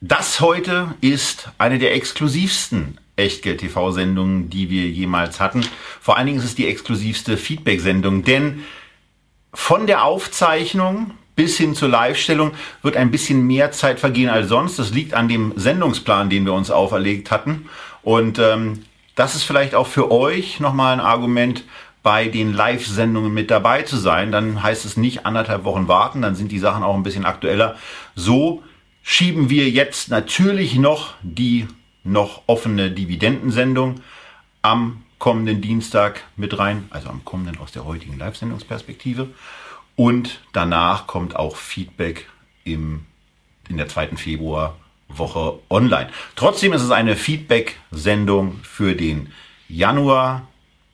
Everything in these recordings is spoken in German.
das heute ist eine der exklusivsten Echtgeld-TV-Sendungen, die wir jemals hatten. Vor allen Dingen ist es die exklusivste Feedback-Sendung, denn von der Aufzeichnung bis hin zur Live-Stellung wird ein bisschen mehr Zeit vergehen als sonst. Das liegt an dem Sendungsplan, den wir uns auferlegt hatten. Und ähm, das ist vielleicht auch für euch nochmal ein Argument, bei den Live-Sendungen mit dabei zu sein. Dann heißt es nicht anderthalb Wochen warten, dann sind die Sachen auch ein bisschen aktueller. So schieben wir jetzt natürlich noch die noch offene Dividendensendung am kommenden Dienstag mit rein, also am kommenden aus der heutigen Live-Sendungsperspektive. Und danach kommt auch Feedback im, in der zweiten Februarwoche online. Trotzdem ist es eine Feedback-Sendung für den Januar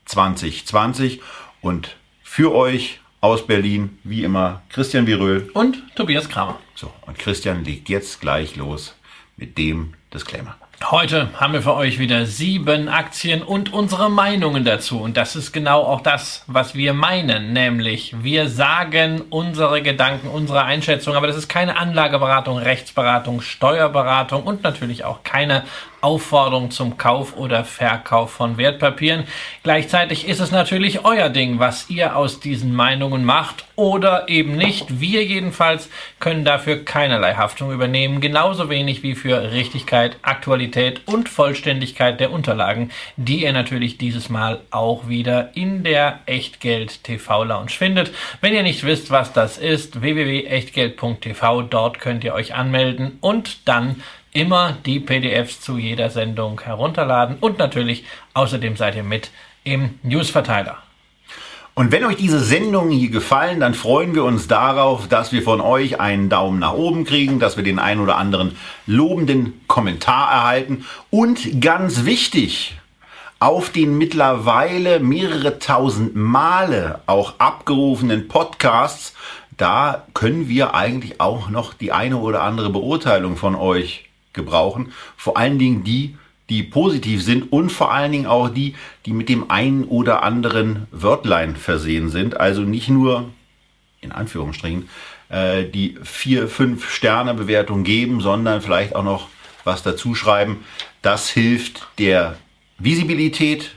2020 und für euch aus Berlin, wie immer, Christian Viröl und Tobias Kramer. So, und Christian legt jetzt gleich los mit dem Disclaimer. Heute haben wir für euch wieder sieben Aktien und unsere Meinungen dazu. Und das ist genau auch das, was wir meinen. Nämlich, wir sagen unsere Gedanken, unsere Einschätzung. Aber das ist keine Anlageberatung, Rechtsberatung, Steuerberatung und natürlich auch keine Aufforderung zum Kauf oder Verkauf von Wertpapieren. Gleichzeitig ist es natürlich euer Ding, was ihr aus diesen Meinungen macht oder eben nicht. Wir jedenfalls können dafür keinerlei Haftung übernehmen, genauso wenig wie für Richtigkeit, Aktualität und Vollständigkeit der Unterlagen, die ihr natürlich dieses Mal auch wieder in der Echtgeld TV Lounge findet. Wenn ihr nicht wisst, was das ist, www.echtgeld.tv, dort könnt ihr euch anmelden und dann immer die PDFs zu jeder Sendung herunterladen und natürlich außerdem seid ihr mit im Newsverteiler. Und wenn euch diese Sendungen hier gefallen, dann freuen wir uns darauf, dass wir von euch einen Daumen nach oben kriegen, dass wir den einen oder anderen lobenden Kommentar erhalten und ganz wichtig, auf den mittlerweile mehrere tausend Male auch abgerufenen Podcasts, da können wir eigentlich auch noch die eine oder andere Beurteilung von euch gebrauchen. Vor allen Dingen die, die positiv sind und vor allen Dingen auch die, die mit dem einen oder anderen Wörtlein versehen sind. Also nicht nur, in Anführungsstrichen, äh, die vier, fünf Sterne Bewertung geben, sondern vielleicht auch noch was dazu schreiben. Das hilft der Visibilität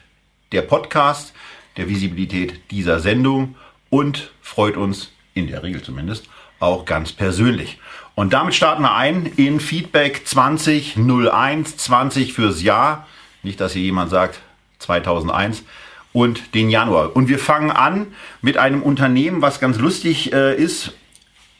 der Podcast, der Visibilität dieser Sendung und freut uns in der Regel zumindest auch ganz persönlich. Und damit starten wir ein in Feedback 2001, 20 fürs Jahr. Nicht, dass hier jemand sagt 2001 und den Januar. Und wir fangen an mit einem Unternehmen, was ganz lustig äh, ist.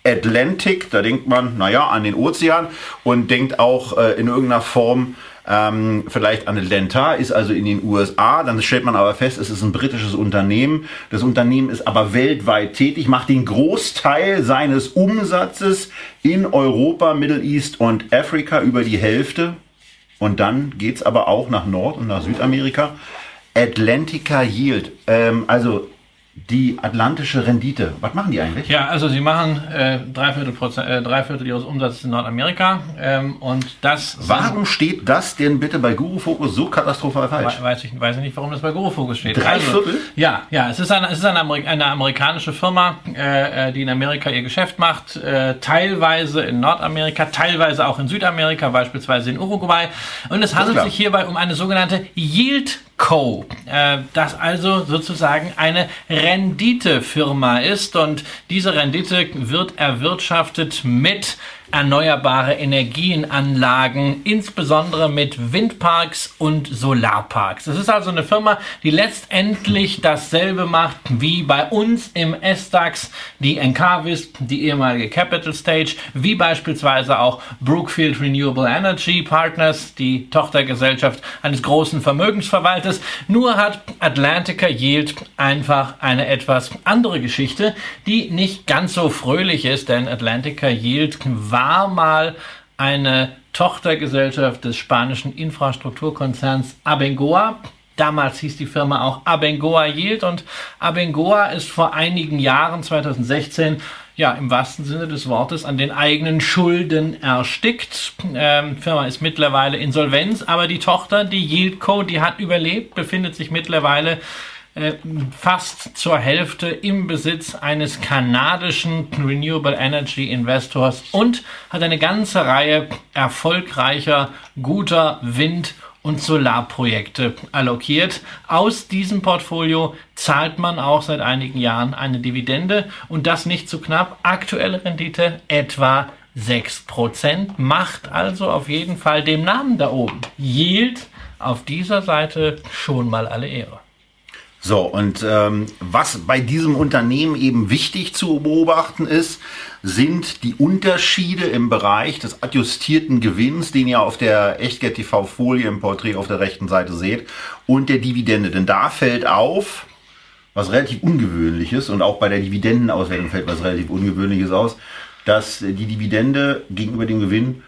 Atlantic, da denkt man, naja, an den Ozean und denkt auch äh, in irgendeiner Form ähm, vielleicht an Atlanta, ist also in den USA. Dann stellt man aber fest, es ist ein britisches Unternehmen. Das Unternehmen ist aber weltweit tätig, macht den Großteil seines Umsatzes in Europa, Middle East und Afrika über die Hälfte. Und dann geht's aber auch nach Nord- und nach Südamerika. Atlantica Yield, ähm, also die atlantische Rendite. Was machen die eigentlich? Ja, also sie machen äh, drei, Viertel Prozent, äh, drei Viertel ihres Umsatzes in Nordamerika ähm, und das. Warum steht das denn bitte bei Guru Focus so katastrophal falsch? Weiß ich weiß nicht, warum das bei Guru Focus steht. Drei also, Viertel? Ja, ja, es ist eine, es ist eine, Amerik eine amerikanische Firma, äh, äh, die in Amerika ihr Geschäft macht, äh, teilweise in Nordamerika, teilweise auch in Südamerika, beispielsweise in Uruguay. Und es handelt sich hierbei um eine sogenannte Yield Co., äh, das also sozusagen eine Renditefirma ist und diese Rendite wird erwirtschaftet mit erneuerbare Energienanlagen, insbesondere mit Windparks und Solarparks. Es ist also eine Firma, die letztendlich dasselbe macht wie bei uns im S-DAX, die Encarvis, die ehemalige Capital Stage, wie beispielsweise auch Brookfield Renewable Energy Partners, die Tochtergesellschaft eines großen Vermögensverwalters. Nur hat Atlantica Yield einfach eine etwas andere Geschichte, die nicht ganz so fröhlich ist, denn Atlantica Yield war war mal eine Tochtergesellschaft des spanischen Infrastrukturkonzerns Abengoa. Damals hieß die Firma auch Abengoa Yield und Abengoa ist vor einigen Jahren, 2016, ja, im wahrsten Sinne des Wortes an den eigenen Schulden erstickt. Ähm, Firma ist mittlerweile Insolvenz, aber die Tochter, die Yieldco, die hat überlebt, befindet sich mittlerweile äh, fast zur Hälfte im Besitz eines kanadischen Renewable Energy Investors und hat eine ganze Reihe erfolgreicher, guter Wind- und Solarprojekte allokiert. Aus diesem Portfolio zahlt man auch seit einigen Jahren eine Dividende und das nicht zu knapp. Aktuelle Rendite etwa 6%, macht also auf jeden Fall dem Namen da oben Yield auf dieser Seite schon mal alle Ehre. So, und ähm, was bei diesem Unternehmen eben wichtig zu beobachten ist, sind die Unterschiede im Bereich des adjustierten Gewinns, den ihr auf der Echtgeld TV Folie im Porträt auf der rechten Seite seht, und der Dividende. Denn da fällt auf, was relativ ungewöhnliches, und auch bei der Dividendenauswertung fällt was relativ ungewöhnliches aus, dass die Dividende gegenüber dem Gewinn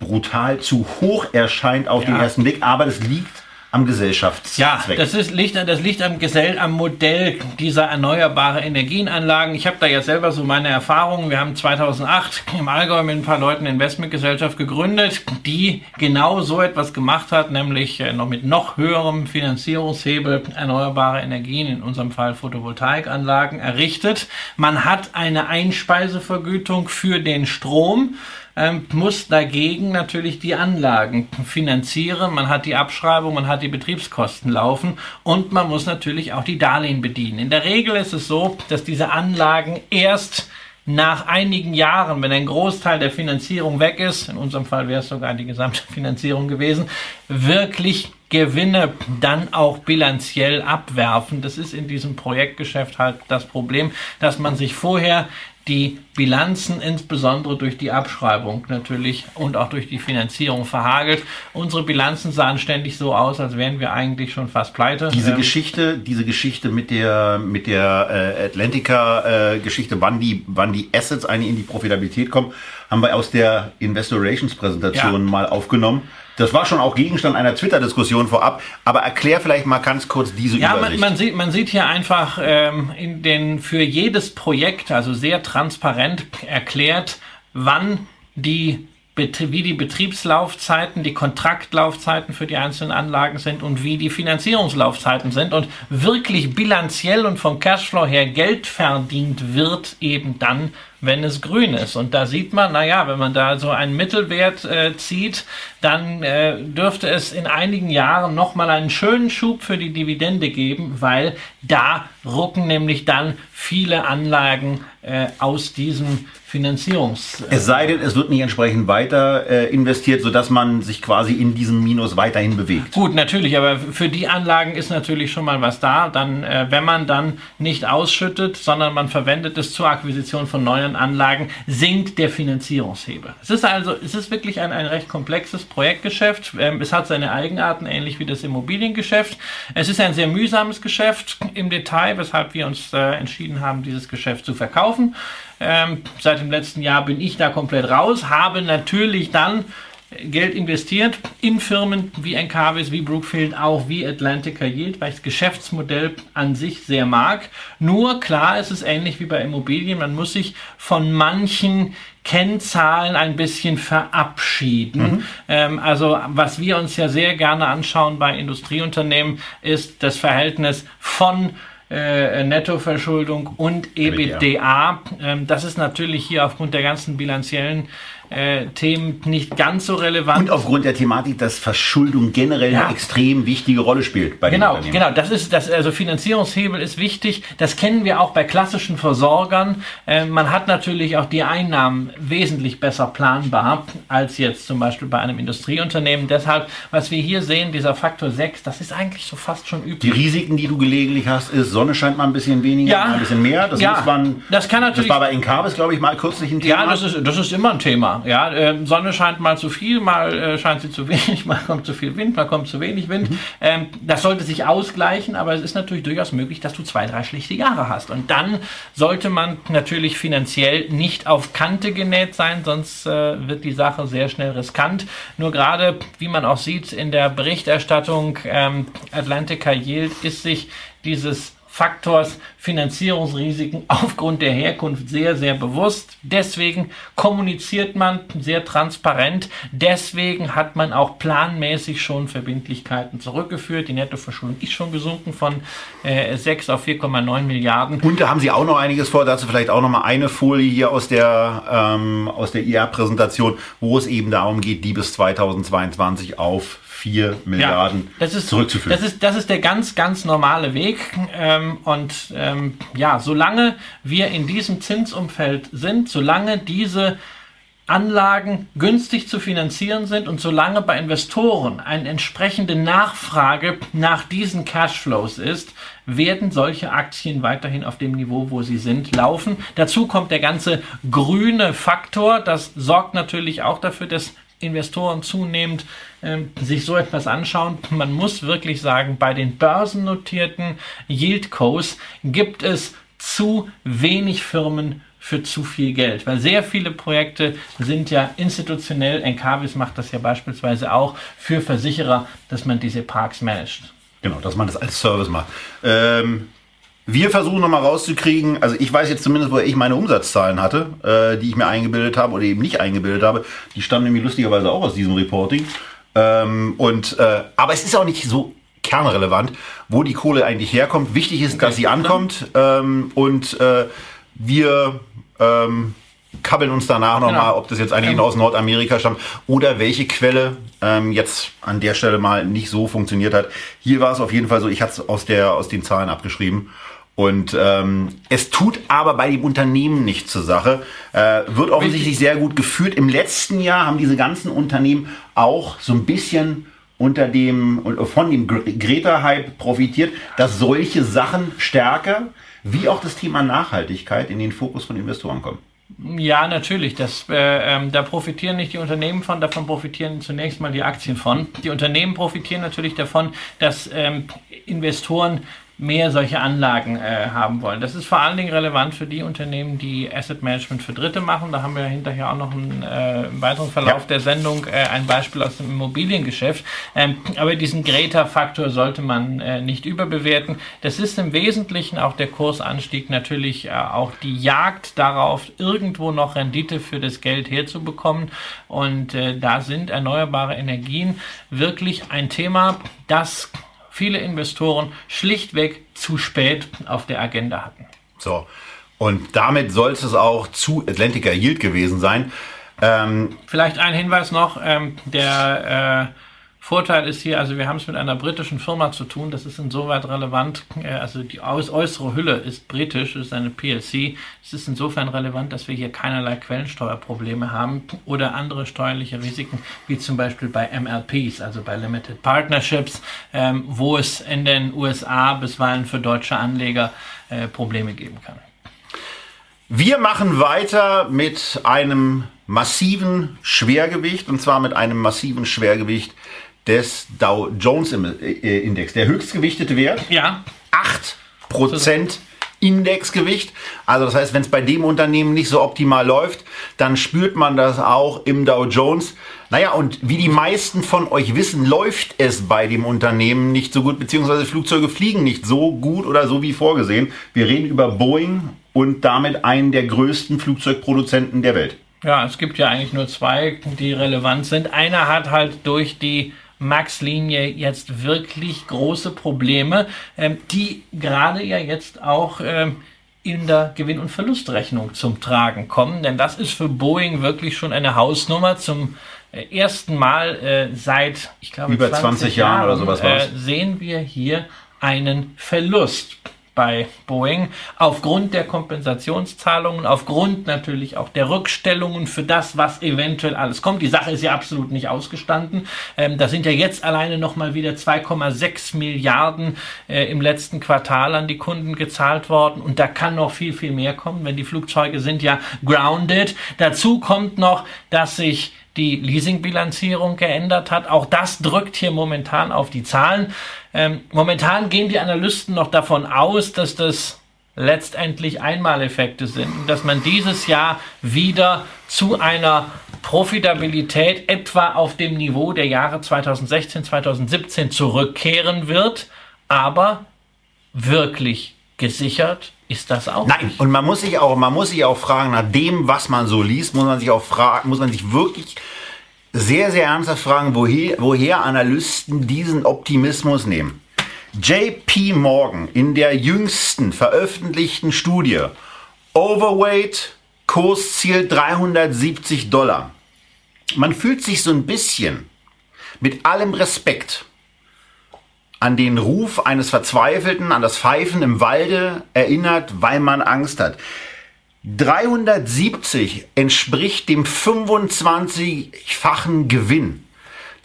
brutal zu hoch erscheint auf ja. den ersten Blick, aber das liegt am Gesellschaftszweck. Ja, das, ist, liegt, das liegt am, Gesell am Modell dieser erneuerbare Energienanlagen. Ich habe da ja selber so meine Erfahrungen. Wir haben 2008 im Allgäu mit ein paar Leuten eine Investmentgesellschaft gegründet, die genau so etwas gemacht hat, nämlich äh, noch mit noch höherem Finanzierungshebel erneuerbare Energien, in unserem Fall Photovoltaikanlagen, errichtet. Man hat eine Einspeisevergütung für den Strom ähm, muss dagegen natürlich die Anlagen finanzieren. Man hat die Abschreibung, man hat die Betriebskosten laufen und man muss natürlich auch die Darlehen bedienen. In der Regel ist es so, dass diese Anlagen erst nach einigen Jahren, wenn ein Großteil der Finanzierung weg ist, in unserem Fall wäre es sogar die gesamte Finanzierung gewesen, wirklich Gewinne dann auch bilanziell abwerfen. Das ist in diesem Projektgeschäft halt das Problem, dass man sich vorher die Bilanzen insbesondere durch die Abschreibung natürlich und auch durch die Finanzierung verhagelt. Unsere Bilanzen sahen ständig so aus, als wären wir eigentlich schon fast pleite. Diese ähm, Geschichte, diese Geschichte mit der mit der äh, Atlantica äh, Geschichte, wann die wann die Assets eigentlich in die Profitabilität kommen, haben wir aus der Investor Relations Präsentation ja. mal aufgenommen. Das war schon auch Gegenstand einer Twitter-Diskussion vorab. Aber erklär vielleicht mal ganz kurz diese ja, Übersicht. Ja, man, man, sieht, man sieht hier einfach ähm, in den für jedes Projekt, also sehr transparent erklärt, wann die wie die Betriebslaufzeiten, die Kontraktlaufzeiten für die einzelnen Anlagen sind und wie die Finanzierungslaufzeiten sind und wirklich bilanziell und vom Cashflow her Geld verdient wird eben dann, wenn es grün ist. Und da sieht man, naja, wenn man da so einen Mittelwert äh, zieht, dann äh, dürfte es in einigen Jahren nochmal einen schönen Schub für die Dividende geben, weil da rucken nämlich dann viele Anlagen äh, aus diesem Finanzierungs. es sei denn, es wird nicht entsprechend weiter äh, investiert, sodass man sich quasi in diesem Minus weiterhin bewegt. Gut, natürlich, aber für die Anlagen ist natürlich schon mal was da. Dann, äh, wenn man dann nicht ausschüttet, sondern man verwendet es zur Akquisition von neuen Anlagen, sinkt der Finanzierungshebel. Es ist also, es ist wirklich ein, ein recht komplexes Projektgeschäft. Ähm, es hat seine Eigenarten, ähnlich wie das Immobiliengeschäft. Es ist ein sehr mühsames Geschäft im Detail, weshalb wir uns äh, entschieden haben, dieses Geschäft zu verkaufen. Ähm, seit dem letzten Jahr bin ich da komplett raus, habe natürlich dann Geld investiert in Firmen wie Encarvis, wie Brookfield, auch wie Atlantica Yield, weil ich das Geschäftsmodell an sich sehr mag. Nur klar ist es ähnlich wie bei Immobilien, man muss sich von manchen Kennzahlen ein bisschen verabschieden. Mhm. Ähm, also was wir uns ja sehr gerne anschauen bei Industrieunternehmen ist das Verhältnis von äh, Nettoverschuldung und EBITDA. Ähm, das ist natürlich hier aufgrund der ganzen bilanziellen äh, Themen nicht ganz so relevant. Und aufgrund der Thematik, dass Verschuldung generell ja. eine extrem wichtige Rolle spielt bei genau, den Genau, das ist das, also Finanzierungshebel ist wichtig. Das kennen wir auch bei klassischen Versorgern. Äh, man hat natürlich auch die Einnahmen wesentlich besser planbar als jetzt zum Beispiel bei einem Industrieunternehmen. Deshalb, was wir hier sehen, dieser Faktor 6, das ist eigentlich so fast schon üblich. Die Risiken, die du gelegentlich hast, ist, Sonne scheint mal ein bisschen weniger, ja, ein bisschen mehr. Das, ja, man, das kann natürlich. Das war bei Incarbis, glaube ich, mal kürzlich ein Thema. Ja, das ist, das ist immer ein Thema. Genau, ja. Äh, Sonne scheint mal zu viel, mal äh, scheint sie zu wenig, mal kommt zu viel Wind, mal kommt zu wenig Wind. Mhm. Ähm, das sollte sich ausgleichen, aber es ist natürlich durchaus möglich, dass du zwei, drei schlechte Jahre hast. Und dann sollte man natürlich finanziell nicht auf Kante genäht sein, sonst äh, wird die Sache sehr schnell riskant. Nur gerade, wie man auch sieht in der Berichterstattung, ähm, Atlantica Yield ist sich dieses Faktors Finanzierungsrisiken aufgrund der Herkunft sehr, sehr bewusst. Deswegen kommuniziert man sehr transparent. Deswegen hat man auch planmäßig schon Verbindlichkeiten zurückgeführt. Die Nettoverschuldung ist schon gesunken von äh, 6 auf 4,9 Milliarden. Und da haben Sie auch noch einiges vor. Dazu vielleicht auch noch mal eine Folie hier aus der, ähm, aus der IR-Präsentation, wo es eben darum geht, die bis 2022 auf 4 Milliarden ja, das ist, zurückzuführen. Das ist, das ist der ganz, ganz normale Weg. Ähm, und ähm, ja, solange wir in diesem Zinsumfeld sind, solange diese Anlagen günstig zu finanzieren sind und solange bei Investoren eine entsprechende Nachfrage nach diesen Cashflows ist, werden solche Aktien weiterhin auf dem Niveau, wo sie sind, laufen. Dazu kommt der ganze grüne Faktor. Das sorgt natürlich auch dafür, dass Investoren zunehmend sich so etwas anschauen. Man muss wirklich sagen, bei den börsennotierten Yieldcos gibt es zu wenig Firmen für zu viel Geld, weil sehr viele Projekte sind ja institutionell, Encavis macht das ja beispielsweise auch für Versicherer, dass man diese Parks managt. Genau, dass man das als Service macht. Ähm wir versuchen nochmal rauszukriegen, also ich weiß jetzt zumindest, wo ich meine Umsatzzahlen hatte, äh, die ich mir eingebildet habe oder eben nicht eingebildet habe. Die stammen nämlich lustigerweise auch aus diesem Reporting. Ähm, und, äh, aber es ist auch nicht so kernrelevant, wo die Kohle eigentlich herkommt. Wichtig ist, okay. dass sie ankommt ähm, und äh, wir ähm, kabbeln uns danach nochmal, genau. ob das jetzt eigentlich ähm. aus Nordamerika stammt oder welche Quelle ähm, jetzt an der Stelle mal nicht so funktioniert hat. Hier war es auf jeden Fall so, ich hatte es aus, aus den Zahlen abgeschrieben. Und ähm, es tut aber bei dem Unternehmen nichts zur Sache. Äh, wird offensichtlich sehr gut geführt. Im letzten Jahr haben diese ganzen Unternehmen auch so ein bisschen unter dem von dem Greta-Hype profitiert, dass solche Sachen stärker wie auch das Thema Nachhaltigkeit in den Fokus von Investoren kommen. Ja, natürlich. Das, äh, ähm, da profitieren nicht die Unternehmen von, davon profitieren zunächst mal die Aktien von. Die Unternehmen profitieren natürlich davon, dass ähm, Investoren mehr solche Anlagen äh, haben wollen. Das ist vor allen Dingen relevant für die Unternehmen, die Asset Management für Dritte machen. Da haben wir hinterher auch noch einen äh, weiteren Verlauf ja. der Sendung, äh, ein Beispiel aus dem Immobiliengeschäft. Ähm, aber diesen Greta-Faktor sollte man äh, nicht überbewerten. Das ist im Wesentlichen auch der Kursanstieg natürlich äh, auch die Jagd darauf, irgendwo noch Rendite für das Geld herzubekommen. Und äh, da sind erneuerbare Energien wirklich ein Thema, das viele Investoren schlichtweg zu spät auf der Agenda hatten. So, und damit soll es auch zu Atlantica Yield gewesen sein. Ähm, Vielleicht ein Hinweis noch, ähm, der äh, Vorteil ist hier, also wir haben es mit einer britischen Firma zu tun, das ist insoweit relevant, äh, also die äußere Hülle ist britisch, ist eine PLC, es ist insofern relevant, dass wir hier keinerlei Quellensteuerprobleme haben oder andere steuerliche Risiken, wie zum Beispiel bei MLPs, also bei Limited Partnerships, ähm, wo es in den USA bisweilen für deutsche Anleger äh, Probleme geben kann. Wir machen weiter mit einem massiven Schwergewicht und zwar mit einem massiven Schwergewicht des Dow Jones äh, Index. Der höchstgewichtete Wert. Ja. 8% Indexgewicht. Also das heißt, wenn es bei dem Unternehmen nicht so optimal läuft, dann spürt man das auch im Dow Jones. Naja, und wie die meisten von euch wissen, läuft es bei dem Unternehmen nicht so gut, beziehungsweise Flugzeuge fliegen nicht so gut oder so wie vorgesehen. Wir reden über Boeing und damit einen der größten Flugzeugproduzenten der Welt. Ja, es gibt ja eigentlich nur zwei, die relevant sind. Einer hat halt durch die Max-Linie jetzt wirklich große Probleme, ähm, die gerade ja jetzt auch ähm, in der Gewinn- und Verlustrechnung zum Tragen kommen. Denn das ist für Boeing wirklich schon eine Hausnummer. Zum äh, ersten Mal äh, seit, ich glaube, über 20, 20 Jahren, Jahren oder sowas äh, sehen wir hier einen Verlust. Bei Boeing aufgrund der Kompensationszahlungen, aufgrund natürlich auch der Rückstellungen für das, was eventuell alles kommt. Die Sache ist ja absolut nicht ausgestanden. Ähm, da sind ja jetzt alleine nochmal wieder 2,6 Milliarden äh, im letzten Quartal an die Kunden gezahlt worden und da kann noch viel, viel mehr kommen, wenn die Flugzeuge sind ja grounded. Dazu kommt noch, dass sich die Leasingbilanzierung geändert hat. Auch das drückt hier momentan auf die Zahlen. Ähm, momentan gehen die Analysten noch davon aus, dass das letztendlich Einmaleffekte sind und dass man dieses Jahr wieder zu einer Profitabilität etwa auf dem Niveau der Jahre 2016, 2017 zurückkehren wird, aber wirklich gesichert ist das auch. Nein, nicht. und man muss sich auch, man muss sich auch fragen, nach dem, was man so liest, muss man sich auch fragen, muss man sich wirklich sehr, sehr ernsthaft fragen, woher, woher Analysten diesen Optimismus nehmen. JP Morgan in der jüngsten veröffentlichten Studie Overweight Kursziel 370 Dollar. Man fühlt sich so ein bisschen mit allem Respekt an den Ruf eines Verzweifelten, an das Pfeifen im Walde erinnert, weil man Angst hat. 370 entspricht dem 25-fachen Gewinn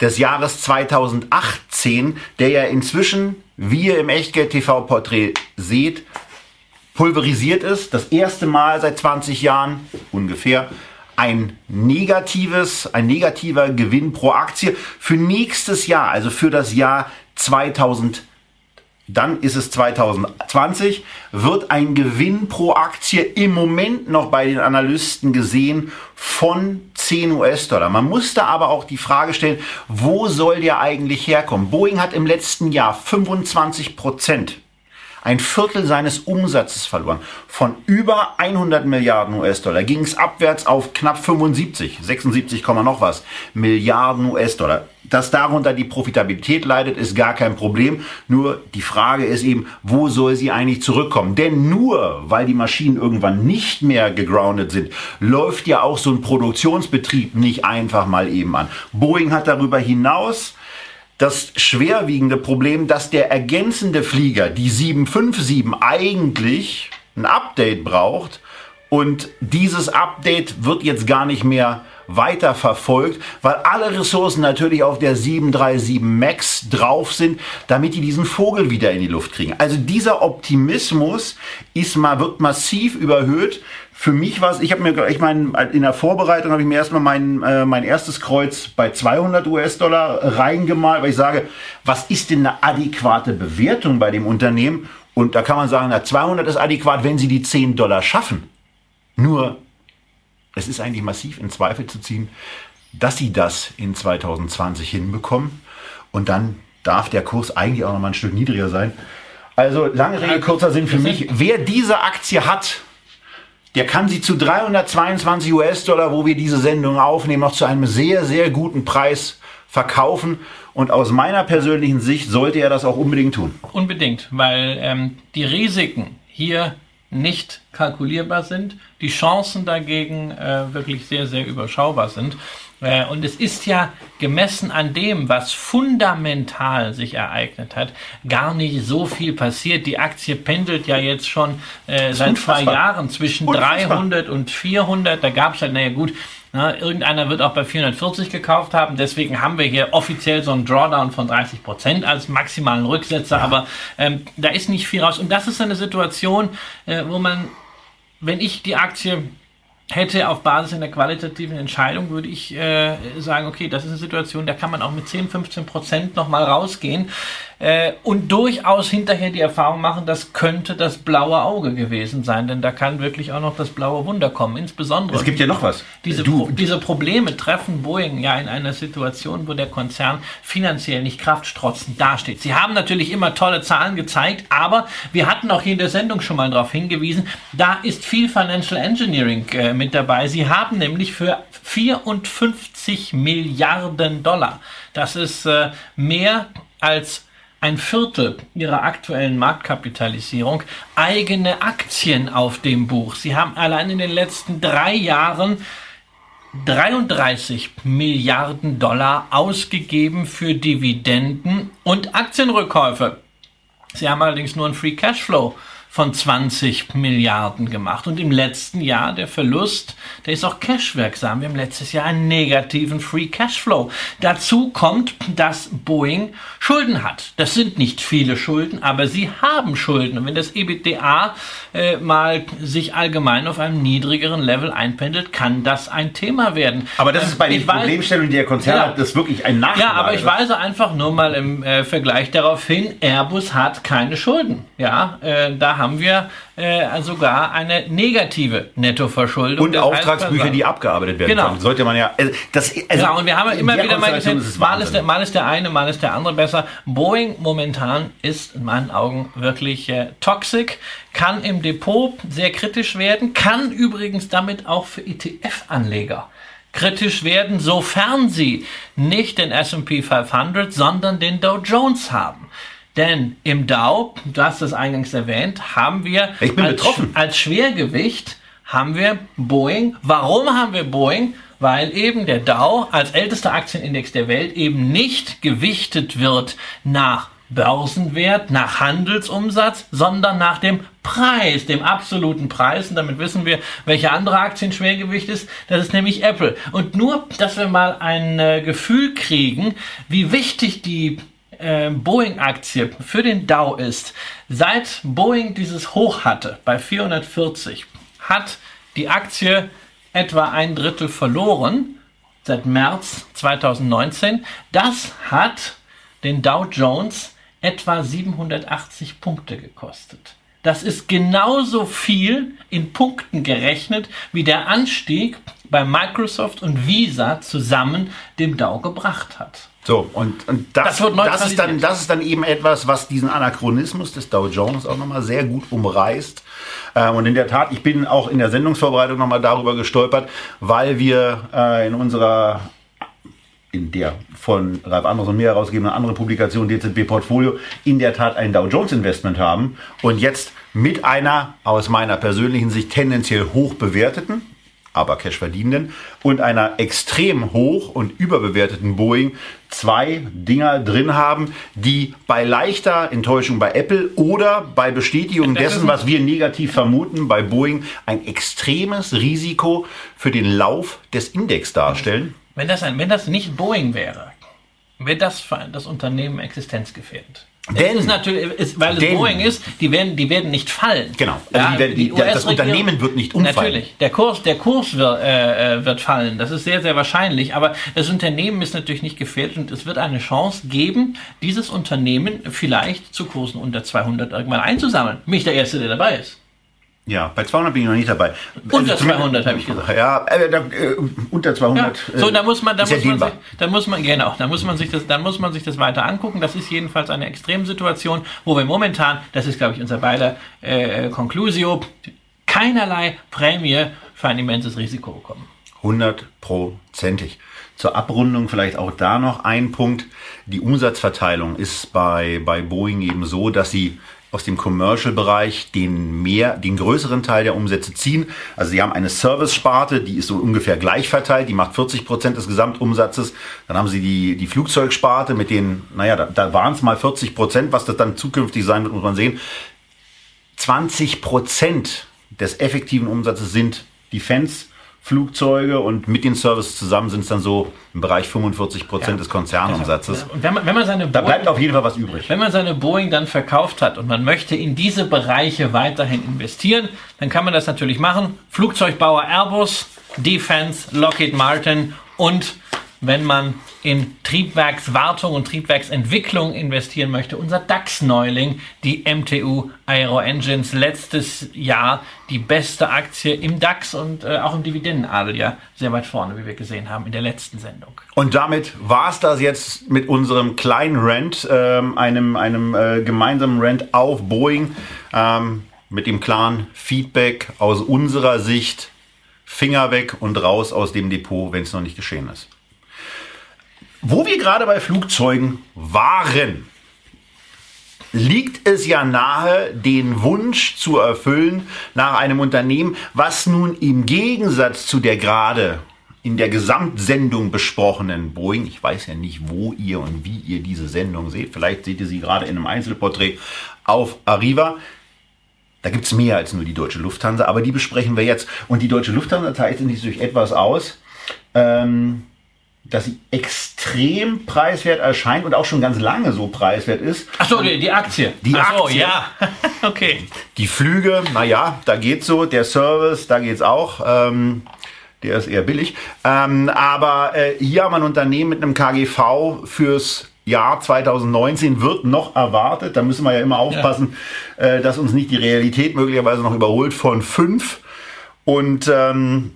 des Jahres 2018, der ja inzwischen, wie ihr im Echtgeld-TV-Porträt seht, pulverisiert ist. Das erste Mal seit 20 Jahren ungefähr ein negatives, ein negativer Gewinn pro Aktie für nächstes Jahr, also für das Jahr 2000, dann ist es 2020, wird ein Gewinn pro Aktie im Moment noch bei den Analysten gesehen von 10 US-Dollar. Man musste aber auch die Frage stellen, wo soll der eigentlich herkommen? Boeing hat im letzten Jahr 25 Prozent ein Viertel seines Umsatzes verloren. Von über 100 Milliarden US-Dollar ging es abwärts auf knapp 75, 76, noch was Milliarden US-Dollar. Dass darunter die Profitabilität leidet, ist gar kein Problem. Nur die Frage ist eben, wo soll sie eigentlich zurückkommen? Denn nur weil die Maschinen irgendwann nicht mehr gegroundet sind, läuft ja auch so ein Produktionsbetrieb nicht einfach mal eben an. Boeing hat darüber hinaus das schwerwiegende Problem, dass der ergänzende Flieger, die 757, eigentlich ein Update braucht und dieses Update wird jetzt gar nicht mehr weiter verfolgt, weil alle Ressourcen natürlich auf der 737 MAX drauf sind, damit die diesen Vogel wieder in die Luft kriegen. Also dieser Optimismus ist mal, wird massiv überhöht. Für mich war es, ich habe mir, ich meine, in der Vorbereitung habe ich mir erstmal mein, äh, mein erstes Kreuz bei 200 US-Dollar reingemalt, weil ich sage, was ist denn eine adäquate Bewertung bei dem Unternehmen? Und da kann man sagen, na, 200 ist adäquat, wenn sie die 10 Dollar schaffen. Nur es ist eigentlich massiv in Zweifel zu ziehen, dass sie das in 2020 hinbekommen. Und dann darf der Kurs eigentlich auch noch mal ein Stück niedriger sein. Also lange Rede, kurzer Sinn für mich. Wer diese Aktie hat, der kann sie zu 322 US-Dollar, wo wir diese Sendung aufnehmen, noch zu einem sehr, sehr guten Preis verkaufen. Und aus meiner persönlichen Sicht sollte er das auch unbedingt tun. Unbedingt, weil ähm, die Risiken hier nicht kalkulierbar sind, die Chancen dagegen äh, wirklich sehr, sehr überschaubar sind. Äh, und es ist ja gemessen an dem, was fundamental sich ereignet hat, gar nicht so viel passiert. Die Aktie pendelt ja jetzt schon äh, seit zwei Jahren zwischen unfassbar. 300 und 400. Da gab es halt, naja gut, na, irgendeiner wird auch bei 440 gekauft haben. Deswegen haben wir hier offiziell so einen Drawdown von 30 Prozent als maximalen Rücksetzer. Ja. Aber ähm, da ist nicht viel raus. Und das ist eine Situation, äh, wo man, wenn ich die Aktie hätte auf Basis einer qualitativen Entscheidung, würde ich äh, sagen, okay, das ist eine Situation, da kann man auch mit 10, 15 Prozent nochmal rausgehen äh, und durchaus hinterher die Erfahrung machen, das könnte das blaue Auge gewesen sein, denn da kann wirklich auch noch das blaue Wunder kommen. Insbesondere. Es gibt ja noch was. Diese, du, diese Probleme treffen Boeing ja in einer Situation, wo der Konzern finanziell nicht kraftstrotzend dasteht. Sie haben natürlich immer tolle Zahlen gezeigt, aber wir hatten auch hier in der Sendung schon mal darauf hingewiesen, da ist viel Financial Engineering äh, mit dabei. Sie haben nämlich für 54 Milliarden Dollar, das ist äh, mehr als ein Viertel ihrer aktuellen Marktkapitalisierung eigene Aktien auf dem Buch. Sie haben allein in den letzten drei Jahren 33 Milliarden Dollar ausgegeben für Dividenden und Aktienrückkäufe. Sie haben allerdings nur einen Free Cashflow von 20 Milliarden gemacht. Und im letzten Jahr der Verlust, der ist auch cashwirksam. Wir haben letztes Jahr einen negativen Free Cashflow. Dazu kommt, dass Boeing Schulden hat. Das sind nicht viele Schulden, aber sie haben Schulden. Und wenn das EBITDA äh, mal sich allgemein auf einem niedrigeren Level einpendelt, kann das ein Thema werden. Aber das ist bei den Problemstellungen, die der Konzern ja, hat, das wirklich ein Nachteil. Ja, aber ich weise einfach nur mal im äh, Vergleich darauf hin, Airbus hat keine Schulden. Ja, äh, da haben haben wir äh, sogar eine negative Nettoverschuldung. Und Auftragsbücher, die abgearbeitet werden genau. können. Sollte man ja. Also, das, also genau, und wir haben immer wieder mal gesehen, mal ist, der, mal ist der eine, mal ist der andere besser. Boeing momentan ist in meinen Augen wirklich äh, toxic, kann im Depot sehr kritisch werden, kann übrigens damit auch für ETF-Anleger kritisch werden, sofern sie nicht den S&P 500, sondern den Dow Jones haben. Denn im Dow, du hast es eingangs erwähnt, haben wir als, als Schwergewicht haben wir Boeing. Warum haben wir Boeing? Weil eben der Dow als ältester Aktienindex der Welt eben nicht gewichtet wird nach Börsenwert, nach Handelsumsatz, sondern nach dem Preis, dem absoluten Preis. Und damit wissen wir, welche andere Aktien Schwergewicht ist. Das ist nämlich Apple. Und nur, dass wir mal ein äh, Gefühl kriegen, wie wichtig die äh, Boeing-Aktie für den Dow ist, seit Boeing dieses Hoch hatte bei 440, hat die Aktie etwa ein Drittel verloren seit März 2019. Das hat den Dow Jones etwa 780 Punkte gekostet. Das ist genauso viel in Punkten gerechnet, wie der Anstieg bei Microsoft und Visa zusammen dem Dow gebracht hat. So, und, und das, das, das, ist dann, das ist dann eben etwas, was diesen Anachronismus des Dow Jones auch nochmal sehr gut umreißt. Ähm, und in der Tat, ich bin auch in der Sendungsvorbereitung nochmal darüber gestolpert, weil wir äh, in unserer in der von Ralf Anders und mir herausgegebenen anderen Publikation DZB Portfolio in der Tat ein Dow Jones Investment haben und jetzt mit einer aus meiner persönlichen Sicht tendenziell hoch bewerteten, aber Cash verdienenden und einer extrem hoch und überbewerteten Boeing zwei Dinger drin haben, die bei leichter Enttäuschung bei Apple oder bei Bestätigung dessen, was wir negativ vermuten, bei Boeing ein extremes Risiko für den Lauf des Index darstellen. Wenn das, ein, wenn das nicht Boeing wäre, wäre das für das Unternehmen existenzgefährdend. Denn, es natürlich, ist, weil es denn, Boeing ist, die werden, die werden nicht fallen. Genau. Also ja, die werden, die, das Unternehmen wird nicht umfallen. Natürlich. Der Kurs, der Kurs wird, äh, äh, wird fallen. Das ist sehr, sehr wahrscheinlich. Aber das Unternehmen ist natürlich nicht gefährdet und es wird eine Chance geben, dieses Unternehmen vielleicht zu Kursen unter 200 irgendwann einzusammeln. Mich der Erste, der dabei ist. Ja, bei 200 bin ich noch nicht dabei. Unter also, 200 habe ich gesagt. Ja, äh, äh, unter 200. Ja. So, da muss man, da muss man, sich, da muss man, genau, da muss man sich das, dann muss man sich das weiter angucken. Das ist jedenfalls eine Extremsituation, wo wir momentan, das ist glaube ich unser beider äh, Conclusio, keinerlei Prämie für ein immenses Risiko bekommen. Hundertprozentig. Zur Abrundung vielleicht auch da noch ein Punkt. Die Umsatzverteilung ist bei, bei Boeing eben so, dass sie aus dem Commercial-Bereich den mehr, den größeren Teil der Umsätze ziehen. Also sie haben eine Service-Sparte, die ist so ungefähr gleich verteilt, die macht 40 Prozent des Gesamtumsatzes. Dann haben sie die, die Flugzeugsparte mit den, naja, da, da waren es mal 40 Prozent, was das dann zukünftig sein wird, muss man sehen. 20 Prozent des effektiven Umsatzes sind Defense Flugzeuge und mit den Services zusammen sind es dann so im Bereich 45 Prozent ja. des Konzernumsatzes. Und wenn man, wenn man seine da bleibt auf jeden Fall was übrig. Wenn man seine Boeing dann verkauft hat und man möchte in diese Bereiche weiterhin investieren, dann kann man das natürlich machen. Flugzeugbauer Airbus, Defense, Lockheed Martin und wenn man in Triebwerkswartung und Triebwerksentwicklung investieren möchte. Unser DAX-Neuling, die MTU Aero Engines, letztes Jahr die beste Aktie im DAX und äh, auch im Dividendenadel ja sehr weit vorne, wie wir gesehen haben in der letzten Sendung. Und damit war es das jetzt mit unserem kleinen Rent, ähm, einem, einem äh, gemeinsamen Rent auf Boeing, ähm, mit dem klaren Feedback aus unserer Sicht. Finger weg und raus aus dem Depot, wenn es noch nicht geschehen ist. Wo wir gerade bei Flugzeugen waren, liegt es ja nahe, den Wunsch zu erfüllen nach einem Unternehmen, was nun im Gegensatz zu der gerade in der Gesamtsendung besprochenen Boeing, ich weiß ja nicht, wo ihr und wie ihr diese Sendung seht, vielleicht seht ihr sie gerade in einem Einzelporträt auf Arriva, Da gibt's mehr als nur die Deutsche Lufthansa, aber die besprechen wir jetzt. Und die Deutsche Lufthansa zeichnet sich durch etwas aus, ähm, dass sie extrem preiswert erscheint und auch schon ganz lange so preiswert ist. Achso, die, die Aktie. Die Ach so, Aktie. ja. okay. Die Flüge, naja, da geht's so. Der Service, da geht's auch. Ähm, der ist eher billig. Ähm, aber äh, hier haben wir ein Unternehmen mit einem KGV fürs Jahr 2019 wird noch erwartet. Da müssen wir ja immer aufpassen, äh, dass uns nicht die Realität möglicherweise noch überholt von fünf. Und ähm,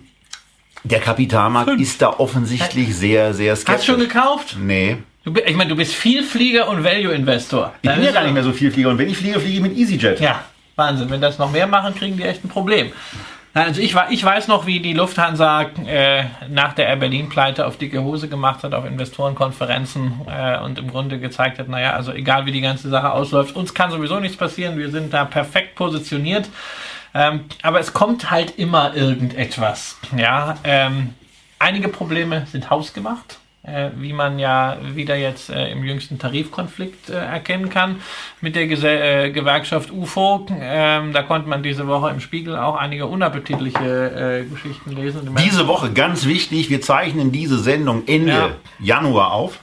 der Kapitalmarkt Fünf. ist da offensichtlich sehr, sehr skeptisch. Hast du schon gekauft? Nee. Du, ich meine, du bist Vielflieger und Value-Investor. Ich bin ja gar nicht mehr so viel Flieger. Und wenn ich fliege, fliege ich mit EasyJet. Ja, Wahnsinn. Wenn das noch mehr machen, kriegen die echt ein Problem. Also ich, wa- ich weiß noch, wie die Lufthansa äh, nach der Air Berlin-Pleite auf dicke Hose gemacht hat auf Investorenkonferenzen äh, und im Grunde gezeigt hat, naja, also egal wie die ganze Sache ausläuft, uns kann sowieso nichts passieren, wir sind da perfekt positioniert. Ähm, aber es kommt halt immer irgendetwas. Ja, ähm, einige Probleme sind hausgemacht, wie man ja wieder jetzt äh, im jüngsten Tarifkonflikt äh, erkennen kann mit der äh, Gewerkschaft UFO. Ähm, da konnte man diese Woche im Spiegel auch einige unappetitliche äh, Geschichten lesen. Diese Woche ganz wichtig, wir zeichnen diese Sendung Ende Ja. Januar auf.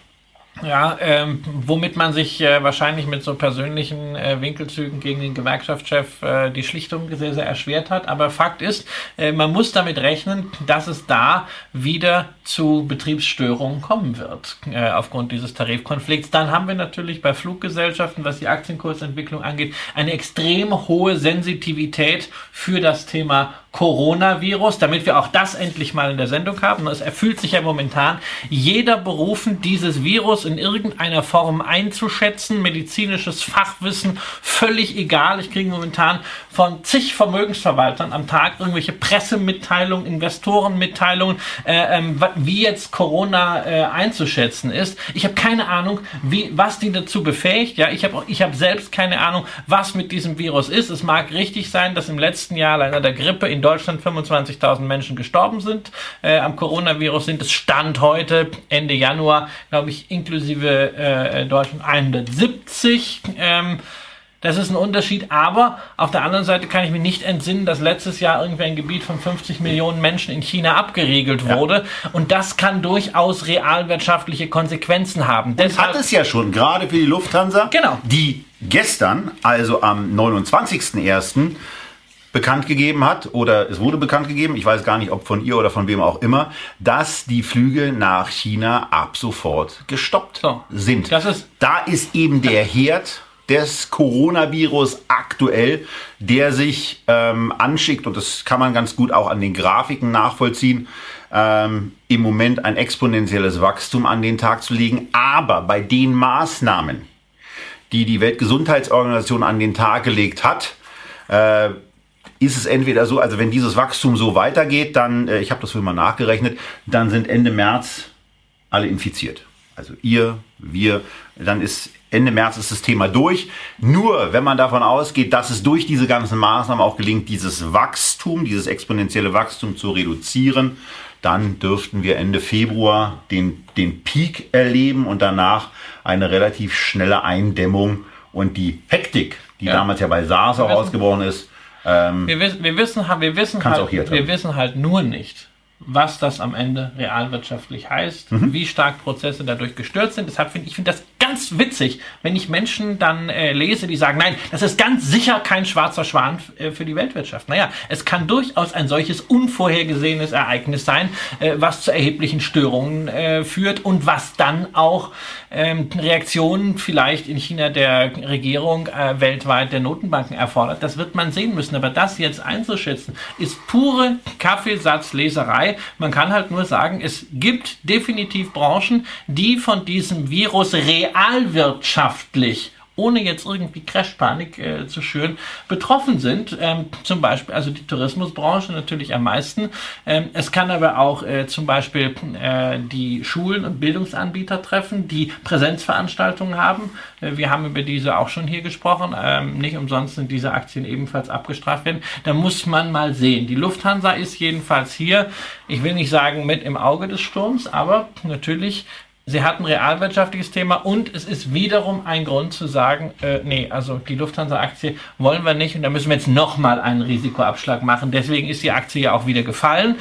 Ja, ähm, womit man sich äh, wahrscheinlich mit so persönlichen äh, Winkelzügen gegen den Gewerkschaftschef äh, die Schlichtung sehr, sehr erschwert hat. Aber Fakt ist, äh, man muss damit rechnen, dass es da wieder zu Betriebsstörungen kommen wird äh, aufgrund dieses Tarifkonflikts. Dann haben wir natürlich bei Fluggesellschaften, was die Aktienkursentwicklung angeht, eine extrem hohe Sensitivität für das Thema Coronavirus, damit wir auch das endlich mal in der Sendung haben. Es erfüllt sich ja momentan jeder berufen, dieses Virus in irgendeiner Form einzuschätzen, medizinisches Fachwissen, völlig egal. Ich kriege momentan von zig Vermögensverwaltern am Tag irgendwelche Pressemitteilungen, Investorenmitteilungen, äh, ähm, wie jetzt Corona äh, einzuschätzen ist. Ich habe keine Ahnung, wie, was die dazu befähigt. Ja, ich habe ich habe selbst keine Ahnung, was mit diesem Virus ist. Es mag richtig sein, dass im letzten Jahr allein der Grippe in Deutschland 25.000 Menschen gestorben sind. Äh, am Coronavirus sind es Stand heute, Ende Januar, glaube ich, inklusive äh, Deutschland 170. Ähm, das ist ein Unterschied, aber auf der anderen Seite kann ich mir nicht entsinnen, dass letztes Jahr irgendwie ein Gebiet von 50 Millionen Menschen in China abgeriegelt wurde. Und das kann durchaus realwirtschaftliche Konsequenzen haben. Deshalb, Hat es ja schon, gerade für die Lufthansa, Genau. die gestern, also am 29.01., bekannt gegeben hat, oder es wurde bekannt gegeben, ich weiß gar nicht, ob von ihr oder von wem auch immer, dass die Flüge nach China ab sofort gestoppt So. sind. Das ist- da ist eben der Herd des Coronavirus aktuell, der sich ähm, anschickt, und das kann man ganz gut auch an den Grafiken nachvollziehen, ähm, im Moment ein exponentielles Wachstum an den Tag zu legen. Aber bei den Maßnahmen, die die Weltgesundheitsorganisation an den Tag gelegt hat, äh, ist es entweder so, also wenn dieses Wachstum so weitergeht, dann, äh, ich habe das für mal nachgerechnet, dann sind Ende März alle infiziert. Also ihr, wir, dann ist Ende März ist das Thema durch. Nur wenn man davon ausgeht, dass es durch diese ganzen Maßnahmen auch gelingt, dieses Wachstum, dieses exponentielle Wachstum zu reduzieren, dann dürften wir Ende Februar den, den Peak erleben und danach eine relativ schnelle Eindämmung und die Hektik, die Ja. damals ja bei SARS auch ausgebrochen ist, ähm, wir, wissen, wir wissen, halt- wir wissen halt, wir wissen halt nur nicht, was das am Ende realwirtschaftlich heißt, Mhm. wie stark Prozesse dadurch gestört sind. Deshalb finde ich finde das ganz witzig, wenn ich Menschen dann äh, lese, die sagen, nein, das ist ganz sicher kein schwarzer Schwan äh, für die Weltwirtschaft. Naja, es kann durchaus ein solches unvorhergesehenes Ereignis sein, äh, was zu erheblichen Störungen äh, führt und was dann auch ähm, Reaktionen vielleicht in China der Regierung äh, weltweit der Notenbanken erfordert. Das wird man sehen müssen. Aber das jetzt einzuschätzen, ist pure Kaffeesatzleserei. Man kann halt nur sagen, es gibt definitiv Branchen, die von diesem Virus realwirtschaftlich ohne jetzt irgendwie Crashpanik äh, zu schüren, betroffen sind. Ähm, zum Beispiel, also die Tourismusbranche natürlich am meisten. Ähm, es kann aber auch äh, zum Beispiel äh, die Schulen und Bildungsanbieter treffen, die Präsenzveranstaltungen haben. Äh, wir haben über diese auch schon hier gesprochen. Ähm, nicht umsonst sind diese Aktien ebenfalls abgestraft werden. Da muss man mal sehen. Die Lufthansa ist jedenfalls hier, ich will nicht sagen mit im Auge des Sturms, aber natürlich Sie hat ein realwirtschaftliches Thema und es ist wiederum ein Grund zu sagen, äh, nee, also die Lufthansa-Aktie wollen wir nicht und da müssen wir jetzt nochmal einen Risikoabschlag machen. Deswegen ist die Aktie ja auch wieder gefallen.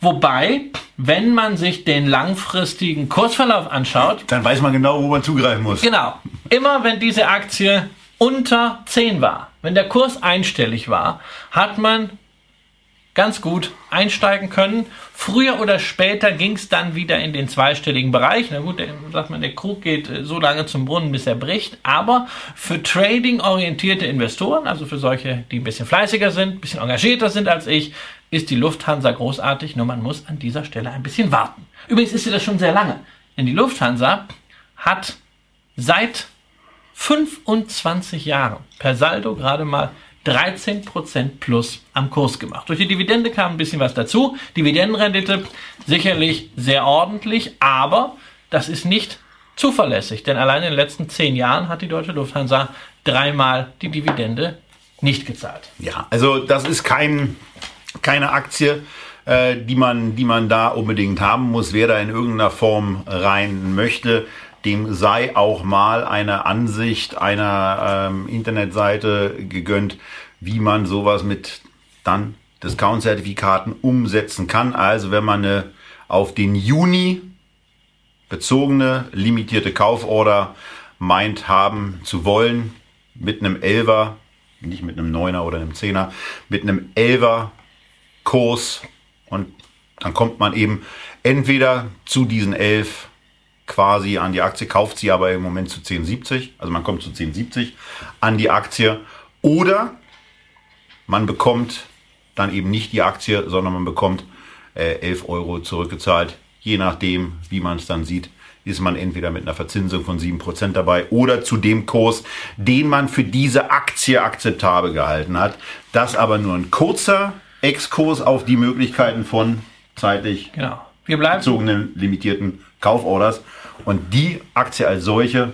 Wobei, wenn man sich den langfristigen Kursverlauf anschaut, dann weiß man genau, wo man zugreifen muss. Genau. Immer wenn diese Aktie unter 10 war, wenn der Kurs einstellig war, hat man ganz gut einsteigen können. Früher oder später ging es dann wieder in den zweistelligen Bereich. Na gut, der, sagt man, der Krug geht äh, so lange zum Brunnen, bis er bricht. Aber für trading-orientierte Investoren, also für solche, die ein bisschen fleißiger sind, ein bisschen engagierter sind als ich, ist die Lufthansa großartig. Nur man muss an dieser Stelle ein bisschen warten. Übrigens ist sie das schon sehr lange. Denn die Lufthansa hat seit 25 Jahren per Saldo gerade mal 13% plus am Kurs gemacht. Durch die Dividende kam ein bisschen was dazu. Dividendenrendite sicherlich sehr ordentlich, aber das ist nicht zuverlässig, denn allein in den letzten zehn Jahren hat die Deutsche Lufthansa dreimal die Dividende nicht gezahlt. Ja, also das ist kein, keine Aktie, äh, die, man, die man da unbedingt haben muss. Wer da in irgendeiner Form rein möchte, dem sei auch mal eine Ansicht einer ähm, Internetseite gegönnt, wie man sowas mit dann Discount-Zertifikaten umsetzen kann. Also wenn man eine auf den Juni bezogene limitierte Kauforder meint haben zu wollen, mit einem Elver, nicht mit einem Neuner oder einem Zehner, mit einem Elver Kurs und dann kommt man eben entweder zu diesen elf quasi an die Aktie, kauft sie aber im Moment zu 10,70, also man kommt zu 10,70 an die Aktie oder man bekommt dann eben nicht die Aktie, sondern man bekommt äh, 11 Euro zurückgezahlt. Je nachdem, wie man es dann sieht, ist man entweder mit einer Verzinsung von 7% dabei oder zu dem Kurs, den man für diese Aktie akzeptabel gehalten hat. Das aber nur ein kurzer Exkurs auf die Möglichkeiten von zeitlich genau. Wir bleiben bezogenen limitierten Kauforders. Und die Aktie als solche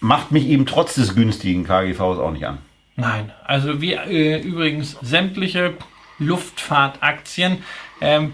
macht mich eben trotz des günstigen KGVs auch nicht an. Nein, also wie äh, übrigens sämtliche Luftfahrtaktien. Ähm,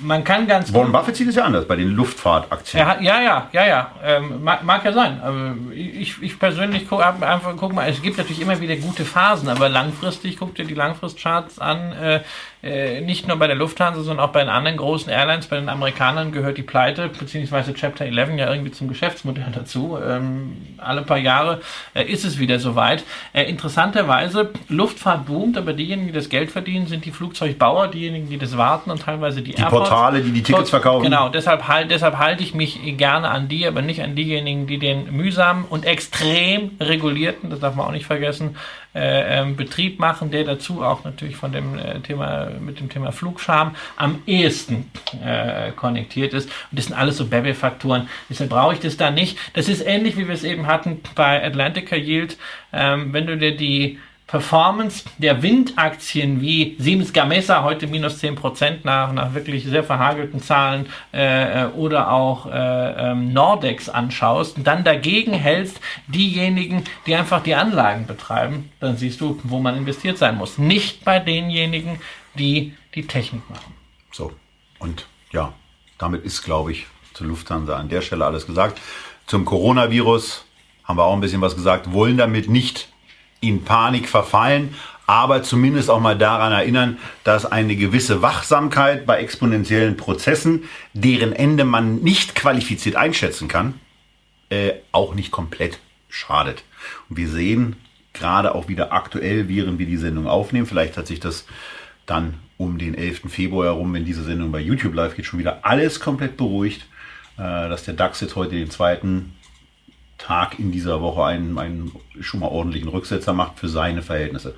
man kann ganz Warren Buffett sieht es ja anders bei den Luftfahrtaktien. Hat, ja, ja, ja, ja. Ähm, mag, mag, ja sein. Aber ich, ich persönlich gucke einfach, guck mal, es gibt natürlich immer wieder gute Phasen, aber langfristig, guck dir die Langfristcharts an. Äh, äh, nicht nur bei der Lufthansa, sondern auch bei den anderen großen Airlines, bei den Amerikanern gehört die Pleite bzw. Chapter 11 ja irgendwie zum Geschäftsmodell dazu. Ähm, alle paar Jahre äh, ist es wieder soweit. Äh, interessanterweise, Luftfahrt boomt, aber diejenigen, die das Geld verdienen, sind die Flugzeugbauer, diejenigen, die das warten und teilweise die, die Portale, die die Tickets verkaufen. Genau, deshalb, halt, deshalb halte ich mich gerne an die, aber nicht an diejenigen, die den mühsamen und extrem regulierten, das darf man auch nicht vergessen, äh, ähm, Betrieb machen, der dazu auch natürlich von dem äh, Thema mit dem Thema Flugscham am ehesten äh, konnektiert ist. Und das sind alles so Babel-Faktoren. Deshalb brauche ich das da nicht. Das ist ähnlich, wie wir es eben hatten bei Atlantica Yield. Ähm, wenn du dir die Performance der Windaktien wie Siemens Gamesa heute minus 10% nach, nach wirklich sehr verhagelten Zahlen äh, äh, oder auch äh, ähm, Nordex anschaust und dann dagegen hältst diejenigen, die einfach die Anlagen betreiben, dann siehst du, wo man investiert sein muss. Nicht bei denjenigen, die die Technik machen. So, und ja, damit ist, glaube ich, zu Lufthansa an der Stelle alles gesagt. Zum Coronavirus haben wir auch ein bisschen was gesagt, wollen damit nicht in Panik verfallen, aber zumindest auch mal daran erinnern, dass eine gewisse Wachsamkeit bei exponentiellen Prozessen, deren Ende man nicht qualifiziert einschätzen kann, äh, auch nicht komplett schadet. Und wir sehen gerade auch wieder aktuell, während wir die Sendung aufnehmen, vielleicht hat sich das dann um den 11. Februar herum, wenn diese Sendung bei YouTube live geht, schon wieder alles komplett beruhigt, äh, dass der DAX jetzt heute den zweiten Tag in dieser Woche einen, einen schon mal ordentlichen Rücksetzer macht für seine Verhältnisse.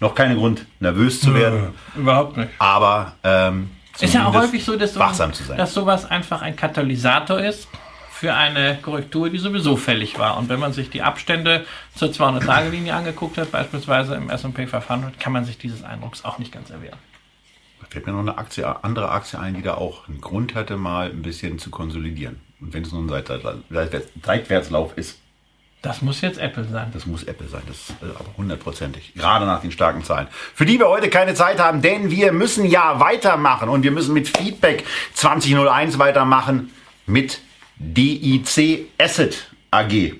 Noch kein Grund, nervös zu werden. Nö, überhaupt nicht. Aber ähm, ist ja auch häufig so, dass, wachsam zu sein. dass sowas einfach ein Katalysator ist für eine Korrektur, die sowieso fällig war. Und wenn man sich die Abstände zur 200-Tage-Linie angeguckt hat, beispielsweise im S&P 500, kann man sich dieses Eindrucks auch nicht ganz erwehren. Da fällt mir noch eine Aktie, andere Aktie ein, die da auch einen Grund hatte, mal ein bisschen zu konsolidieren. Und wenn es nur ein Seitwärtslauf ist. Das muss jetzt Apple sein. Das muss Apple sein, das ist aber hundertprozentig. Gerade nach den starken Zahlen. Für die wir heute keine Zeit haben, denn wir müssen ja weitermachen und wir müssen mit Feedback 2001 weitermachen mit DIC Asset AG.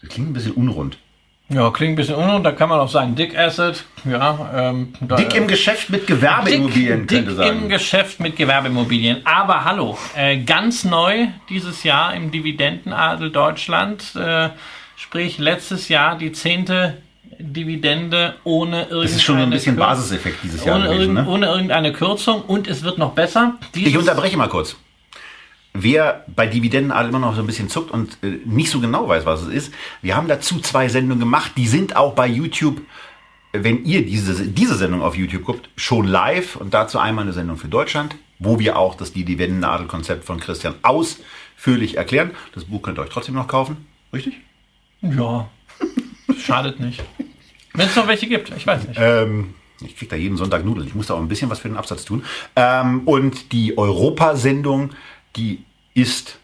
Das klingt ein bisschen unrund. Ja, klingt ein bisschen unrund, da kann man auch sagen, Dick Asset, ja. Ähm, da, Dick im Geschäft mit Gewerbeimmobilien, dick, dick sagen. im Geschäft mit Gewerbeimmobilien. Aber hallo, äh, ganz neu dieses Jahr im Dividendenadel Deutschland, äh, sprich letztes Jahr die zehnte Dividende ohne irgendeine Das ist schon ein bisschen Kür- Basiseffekt dieses Jahr ohne, gewesen, ne? ohne irgendeine Kürzung und es wird noch besser. Ich Dieses- unterbreche mal kurz. Wer bei Dividendenadel immer noch so ein bisschen zuckt und äh, nicht so genau weiß, was es ist, wir haben dazu zwei Sendungen gemacht. Die sind auch bei YouTube, wenn ihr diese, diese Sendung auf YouTube guckt, schon live. Und dazu einmal eine Sendung für Deutschland, wo wir auch das Dividendenadel-Konzept von Christian ausführlich erklären. Das Buch könnt ihr euch trotzdem noch kaufen. Richtig? Ja, schadet nicht. Wenn es noch welche gibt, ich weiß nicht. Ähm, ich krieg da jeden Sonntag Nudeln. Ich muss da auch ein bisschen was für den Absatz tun. Ähm, und die Europa-Sendung, die ist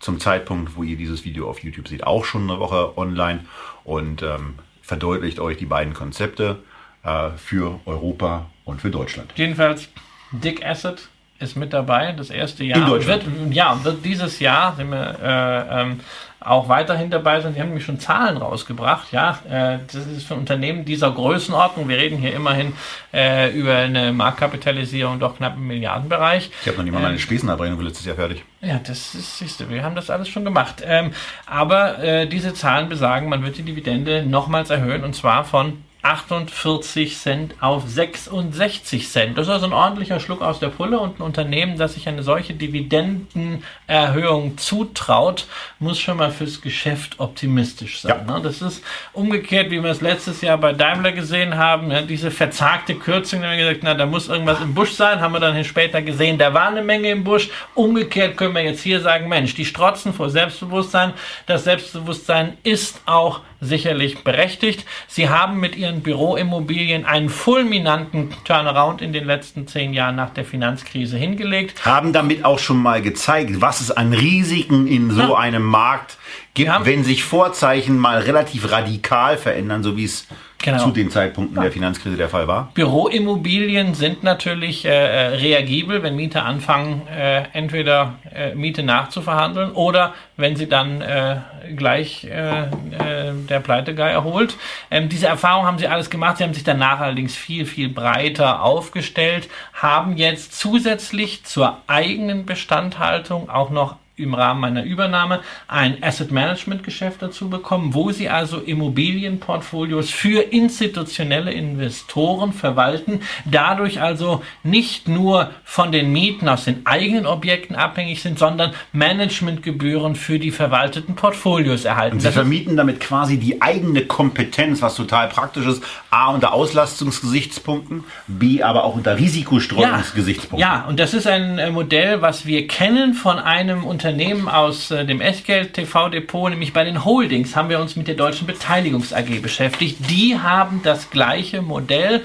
zum Zeitpunkt, wo ihr dieses Video auf YouTube seht, auch schon eine Woche online und ähm, verdeutlicht euch die beiden Konzepte äh, für Europa und für Deutschland. Jedenfalls, Dick Asset ist mit dabei, das erste Jahr. In Deutschland. Wird, ja, wird dieses Jahr, sind wir äh, ähm, auch weiterhin dabei sind. Die haben nämlich schon Zahlen rausgebracht. Ja, äh, das ist für Unternehmen dieser Größenordnung. Wir reden hier immerhin äh, über eine Marktkapitalisierung doch knapp im Milliardenbereich. Ich habe noch nicht mal meine Spesenabrechnung für letztes Jahr fertig. Ja, das ist, siehst du, wir haben das alles schon gemacht. Ähm, aber äh, diese Zahlen besagen, man wird die Dividende nochmals erhöhen und zwar von 48 Cent auf 66 Cent. Das ist also ein ordentlicher Schluck aus der Pulle und ein Unternehmen, das sich eine solche Dividendenerhöhung zutraut, muss schon mal fürs Geschäft optimistisch sein. Ne? Das ist umgekehrt, wie wir es letztes Jahr bei Daimler gesehen haben, ja, diese verzagte Kürzung, da haben wir gesagt, na, da muss irgendwas im Busch sein, haben wir dann später gesehen, da war eine Menge im Busch. Umgekehrt können wir jetzt hier sagen, Mensch, die strotzen vor Selbstbewusstsein. Das Selbstbewusstsein ist auch sicherlich berechtigt. Sie haben mit ihren Büroimmobilien einen fulminanten Turnaround in den letzten zehn Jahren nach der Finanzkrise hingelegt. Haben damit auch schon mal gezeigt, was es an Risiken in so Ja. einem Markt gibt, wenn sich Vorzeichen mal relativ radikal verändern, so wie es Genau. zu den Zeitpunkten der Finanzkrise der Fall war. Büroimmobilien sind natürlich äh, äh, reagibel, wenn Mieter anfangen, äh, entweder äh, Miete nachzuverhandeln oder wenn sie dann äh, gleich äh, äh, der Pleitegeier holt. Ähm, diese Erfahrung haben sie alles gemacht. Sie haben sich danach allerdings viel, viel breiter aufgestellt, haben jetzt zusätzlich zur eigenen Bestandhaltung auch noch im Rahmen einer Übernahme ein Asset Management Geschäft dazu bekommen, wo sie also Immobilienportfolios für institutionelle Investoren verwalten, dadurch also nicht nur von den Mieten aus den eigenen Objekten abhängig sind, sondern Managementgebühren für die verwalteten Portfolios erhalten. Und sie Das vermieten damit quasi die eigene Kompetenz, was total praktisch ist. A, unter Auslastungsgesichtspunkten, B, aber auch unter Risikostreuungsgesichtspunkten. Ja, und das ist ein äh, Modell, was wir kennen von einem Unternehmen aus äh, dem Echtgeld-TV-Depot, nämlich bei den Holdings haben wir uns mit der Deutschen Beteiligungs AG beschäftigt. Die haben das gleiche Modell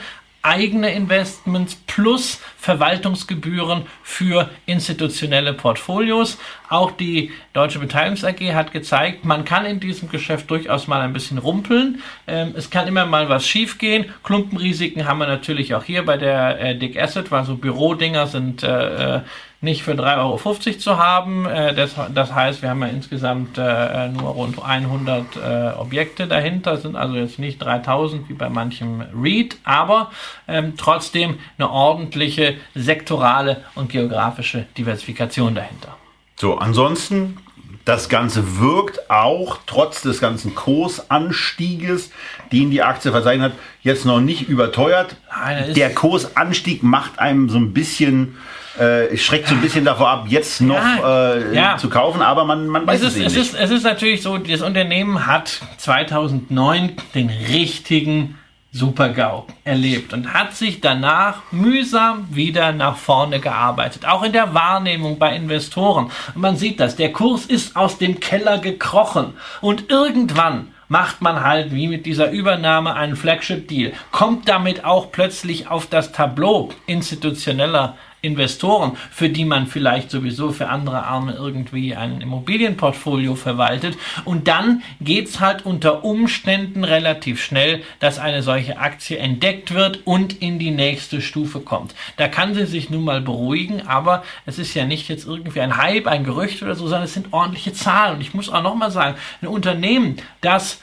eigene Investments plus Verwaltungsgebühren für institutionelle Portfolios. Auch die Deutsche Beteiligungs AG hat gezeigt, man kann in diesem Geschäft durchaus mal ein bisschen rumpeln. Ähm, es kann immer mal was schiefgehen. Klumpenrisiken haben wir natürlich auch hier bei der äh, Dick Asset, weil so Bürodinger sind äh, äh, nicht für 3,50 Euro zu haben. Äh, das, das heißt, wir haben ja insgesamt äh, nur rund 100 äh, Objekte dahinter, sind also jetzt nicht 3000 wie bei manchem REIT, aber ähm, trotzdem eine ordentliche sektorale und geografische Diversifikation dahinter. So, ansonsten, das Ganze wirkt auch trotz des ganzen Kursanstieges, den die Aktie verzeichnet hat, jetzt noch nicht überteuert. Nein, er Der Kursanstieg macht einem so ein bisschen, äh, schreckt so ein bisschen davor ab, jetzt noch Ja, äh, ja. zu kaufen, aber man, man weiß Es es, ist, eben es, nicht. ist, es ist natürlich so, das Unternehmen hat 2009 den richtigen Super-GAU erlebt und hat sich danach mühsam wieder nach vorne gearbeitet. Auch in der Wahrnehmung bei Investoren. Und man sieht das, der Kurs ist aus dem Keller gekrochen. Und irgendwann macht man halt wie mit dieser Übernahme einen Flagship-Deal, kommt damit auch plötzlich auf das Tableau institutioneller Investoren, für die man vielleicht sowieso für andere Arme irgendwie ein Immobilienportfolio verwaltet. Und dann geht's halt unter Umständen relativ schnell, dass eine solche Aktie entdeckt wird und in die nächste Stufe kommt. Da kann sie sich nun mal beruhigen, aber es ist ja nicht jetzt irgendwie ein Hype, ein Gerücht oder so, sondern es sind ordentliche Zahlen. Und ich muss auch nochmal sagen, ein Unternehmen, das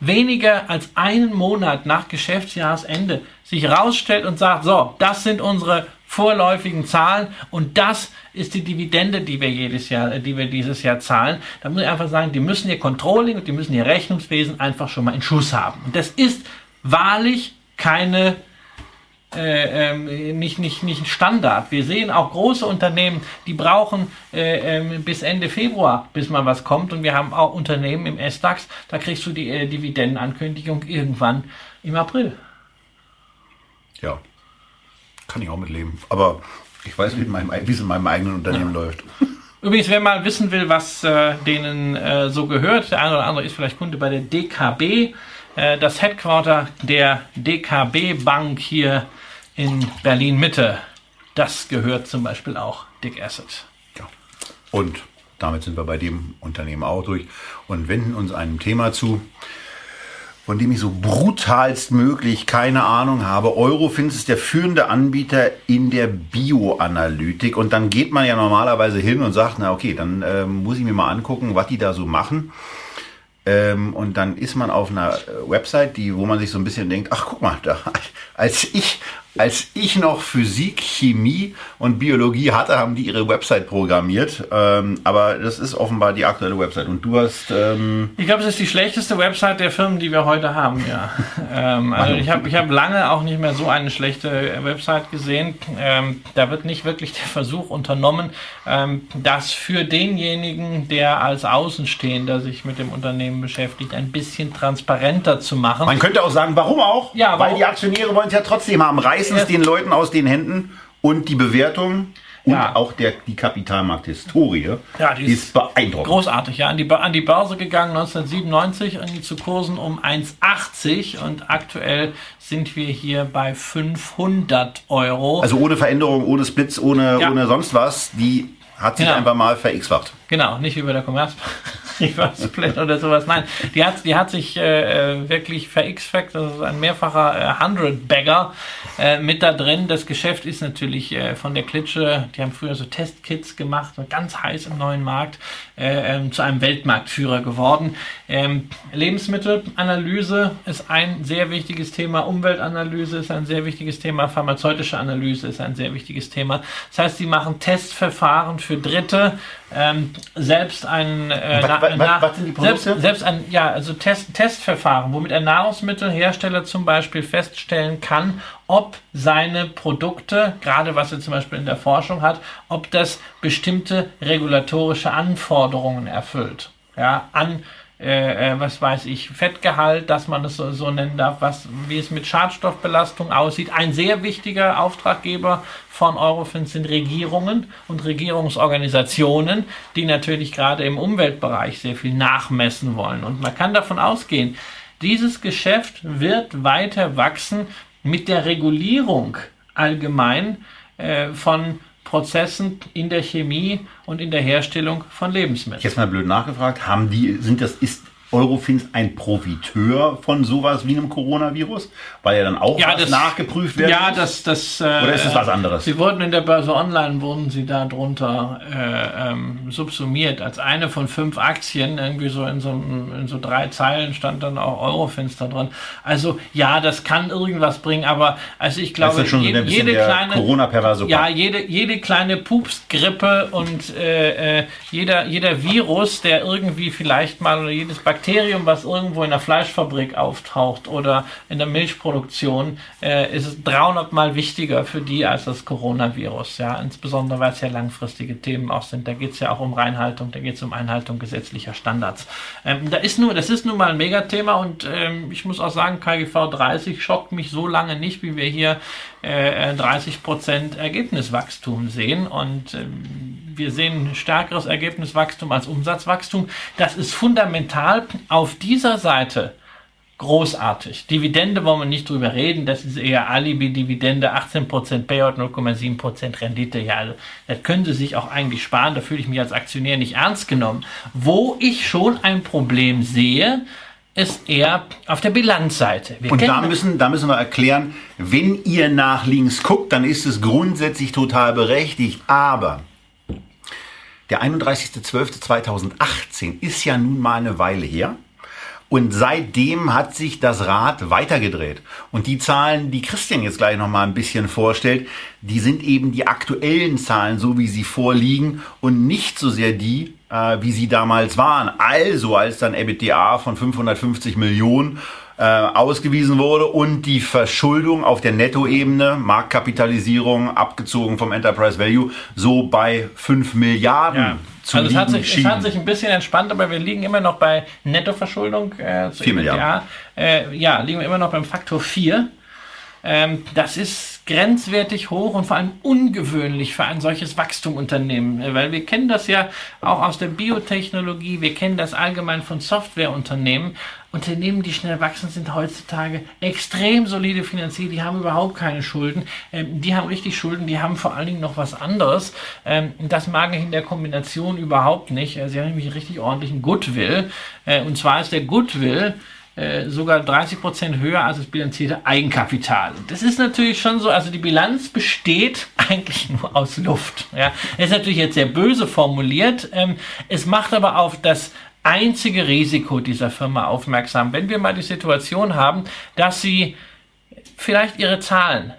weniger als einen Monat nach Geschäftsjahresende sich rausstellt und sagt, so, das sind unsere vorläufigen Zahlen und das ist die Dividende, die wir jedes Jahr, die wir dieses Jahr zahlen. Da muss ich einfach sagen, die müssen ihr Controlling und die müssen ihr Rechnungswesen einfach schon mal in Schuss haben. Und das ist wahrlich keine äh, ähm, nicht, nicht, nicht Standard. Wir sehen auch große Unternehmen, die brauchen äh, äh, bis Ende Februar, bis mal was kommt. Und wir haben auch Unternehmen im S-DAX, da kriegst du die äh, Dividendenankündigung irgendwann im April. Ja, kann ich auch mitleben. Aber ich weiß, wie, wie es in meinem eigenen Unternehmen ja. läuft. Übrigens, wer mal wissen will, was äh, denen äh, so gehört, der eine oder andere ist vielleicht Kunde bei der DKB. Äh, das Headquarter der DKB Bank hier in Berlin Mitte. Das gehört zum Beispiel auch Dick Asset. Ja. Und damit sind wir bei dem Unternehmen auch durch und wenden uns einem Thema zu, von dem ich so brutalst möglich keine Ahnung habe. Eurofins ist der führende Anbieter in der Bioanalytik. Und dann geht man ja normalerweise hin und sagt, na okay, dann äh, muss ich mir mal angucken, was die da so machen. Ähm, und dann ist man auf einer Website, die, wo man sich so ein bisschen denkt, ach guck mal, da, als ich als ich noch Physik, Chemie und Biologie hatte, haben die ihre Website programmiert. Ähm, aber das ist offenbar die aktuelle Website. Und du hast. Ähm ich glaube, es ist die schlechteste Website der Firmen, die wir heute haben. Ja. ähm, also ich habe ich hab lange auch nicht mehr so eine schlechte Website gesehen. Ähm, da wird nicht wirklich der Versuch unternommen, ähm, das für denjenigen, der als Außenstehender sich mit dem Unternehmen beschäftigt, ein bisschen transparenter zu machen. Man könnte auch sagen, warum auch? Ja, weil die Aktionäre wollen es ja trotzdem haben. Reiß reißen es den Leuten aus den Händen und die Bewertung und ja. auch der, die Kapitalmarkthistorie ja, die ist, ist, beeindruckend. Großartig, ja. An die, an die Börse gegangen 1997 irgendwie zu Kursen um 1,80 und aktuell sind wir hier bei 500 Euro. Also ohne Veränderung, ohne Splits, ohne, ja. ohne sonst was. Die hat sich einfach mal ver-x-facht. Genau, nicht bei der Commerzbank. Split oder sowas. Nein, die hat, die hat sich äh, äh wirklich ver-x-fact. Das ist ein mehrfacher äh, Hundred-Bagger äh, mit da drin. Das Geschäft ist natürlich äh, von der Klitsche, die haben früher so Testkits gemacht, ganz heiß im neuen Markt, äh, ähm, zu einem Weltmarktführer geworden. Ähm, Lebensmittelanalyse ist ein sehr wichtiges Thema, Umweltanalyse ist ein sehr wichtiges Thema, pharmazeutische Analyse ist ein sehr wichtiges Thema. Das heißt, sie machen Testverfahren für Dritte, ähm, selbst ein, äh, was, was, na, was, sind die Produkte? Selbst, selbst ein ja also Test, Testverfahren, womit ein Nahrungsmittelhersteller zum Beispiel feststellen kann, ob seine Produkte, gerade was er zum Beispiel in der Forschung hat, ob das bestimmte regulatorische Anforderungen erfüllt. Ja, an äh, äh, was weiß ich, Fettgehalt, dass man es so, so nennen darf, was, wie es mit Schadstoffbelastung aussieht. Ein sehr wichtiger Auftraggeber von Eurofins sind Regierungen und Regierungsorganisationen, die natürlich gerade im Umweltbereich sehr viel nachmessen wollen. Und man kann davon ausgehen, dieses Geschäft wird weiter wachsen mit der Regulierung allgemein äh, von Prozessen in der Chemie und in der Herstellung von Lebensmitteln. Jetzt mal blöd nachgefragt, haben die, sind das, ist Eurofins ein Profiteur von sowas wie einem Coronavirus? Weil ja dann auch ja, das, nachgeprüft wird? Ja, das, das... Äh, Oder ist es was anderes? Sie wurden in der Börse Online, wurden sie da drunter äh, ähm, subsumiert. Als eine von fünf Aktien, irgendwie so in so, in so drei Zeilen stand dann auch Eurofins da drin. Also ja, das kann irgendwas bringen, aber also ich glaube, je, so jede kleine... Corona-Perverse. Ja, jede, jede kleine Pupsgrippe und äh, äh, jeder, jeder Virus, der irgendwie vielleicht mal oder jedes Bakterium Bakterium, was irgendwo in der Fleischfabrik auftaucht oder in der Milchproduktion, äh, ist es 300 Mal wichtiger für die als das Coronavirus. Ja, insbesondere weil es ja langfristige Themen auch sind. Da geht es ja auch um Reinhaltung, da geht es um Einhaltung gesetzlicher Standards. Ähm, da ist nur, das ist nun mal ein Megathema und ähm, ich muss auch sagen, KGV 30 schockt mich so lange nicht, wie wir hier äh, 30 Prozent Ergebniswachstum sehen und ähm, wir sehen stärkeres Ergebniswachstum als Umsatzwachstum. Das ist fundamental auf dieser Seite großartig. Dividende wollen wir nicht drüber reden, das ist eher Alibi-Dividende, 18% Payout, 0,7% Rendite. Ja, also das können Sie sich auch eigentlich sparen, da fühle ich mich als Aktionär nicht ernst genommen. Wo ich schon ein Problem sehe, ist eher auf der Bilanzseite. Wir und da müssen, da müssen wir erklären, wenn ihr nach links guckt, dann ist es grundsätzlich total berechtigt, aber der 31.12.2018 ist ja nun mal eine Weile her. Und seitdem hat sich das Rad weitergedreht. Und die Zahlen, die Christian jetzt gleich noch mal ein bisschen vorstellt, die sind eben die aktuellen Zahlen, so wie sie vorliegen und nicht so sehr die, äh, wie sie damals waren. Also als dann EBITDA von 550 Millionen äh, ausgewiesen wurde und die Verschuldung auf der Nettoebene, Marktkapitalisierung abgezogen vom Enterprise Value, so bei 5 Milliarden. Ja. Zu also es hat, sich, es hat sich ein bisschen entspannt, aber wir liegen immer noch bei Nettoverschuldung. Äh, 4 Milliarden. Äh, ja, liegen wir immer noch beim Faktor 4. Ähm, das ist grenzwertig hoch und vor allem ungewöhnlich für ein solches Wachstumunternehmen, äh, weil wir kennen das ja auch aus der Biotechnologie, wir kennen das allgemein von Softwareunternehmen. Unternehmen, die schnell wachsen, sind heutzutage extrem solide finanziert, die haben überhaupt keine Schulden, ähm, die haben richtig Schulden, die haben vor allen Dingen noch was anderes. Ähm, das mag ich in der Kombination überhaupt nicht. Äh, sie haben nämlich richtig ordentlichen Goodwill. Äh, und zwar ist der Goodwill äh, sogar 30 Prozent höher als das bilanzierte Eigenkapital. Das ist natürlich schon so, also die Bilanz besteht eigentlich nur aus Luft. Ja, das ist natürlich jetzt sehr böse formuliert. Ähm, es macht aber auf das einzige Risiko dieser Firma aufmerksam. Wenn wir mal die Situation haben, dass sie vielleicht ihre Zahlen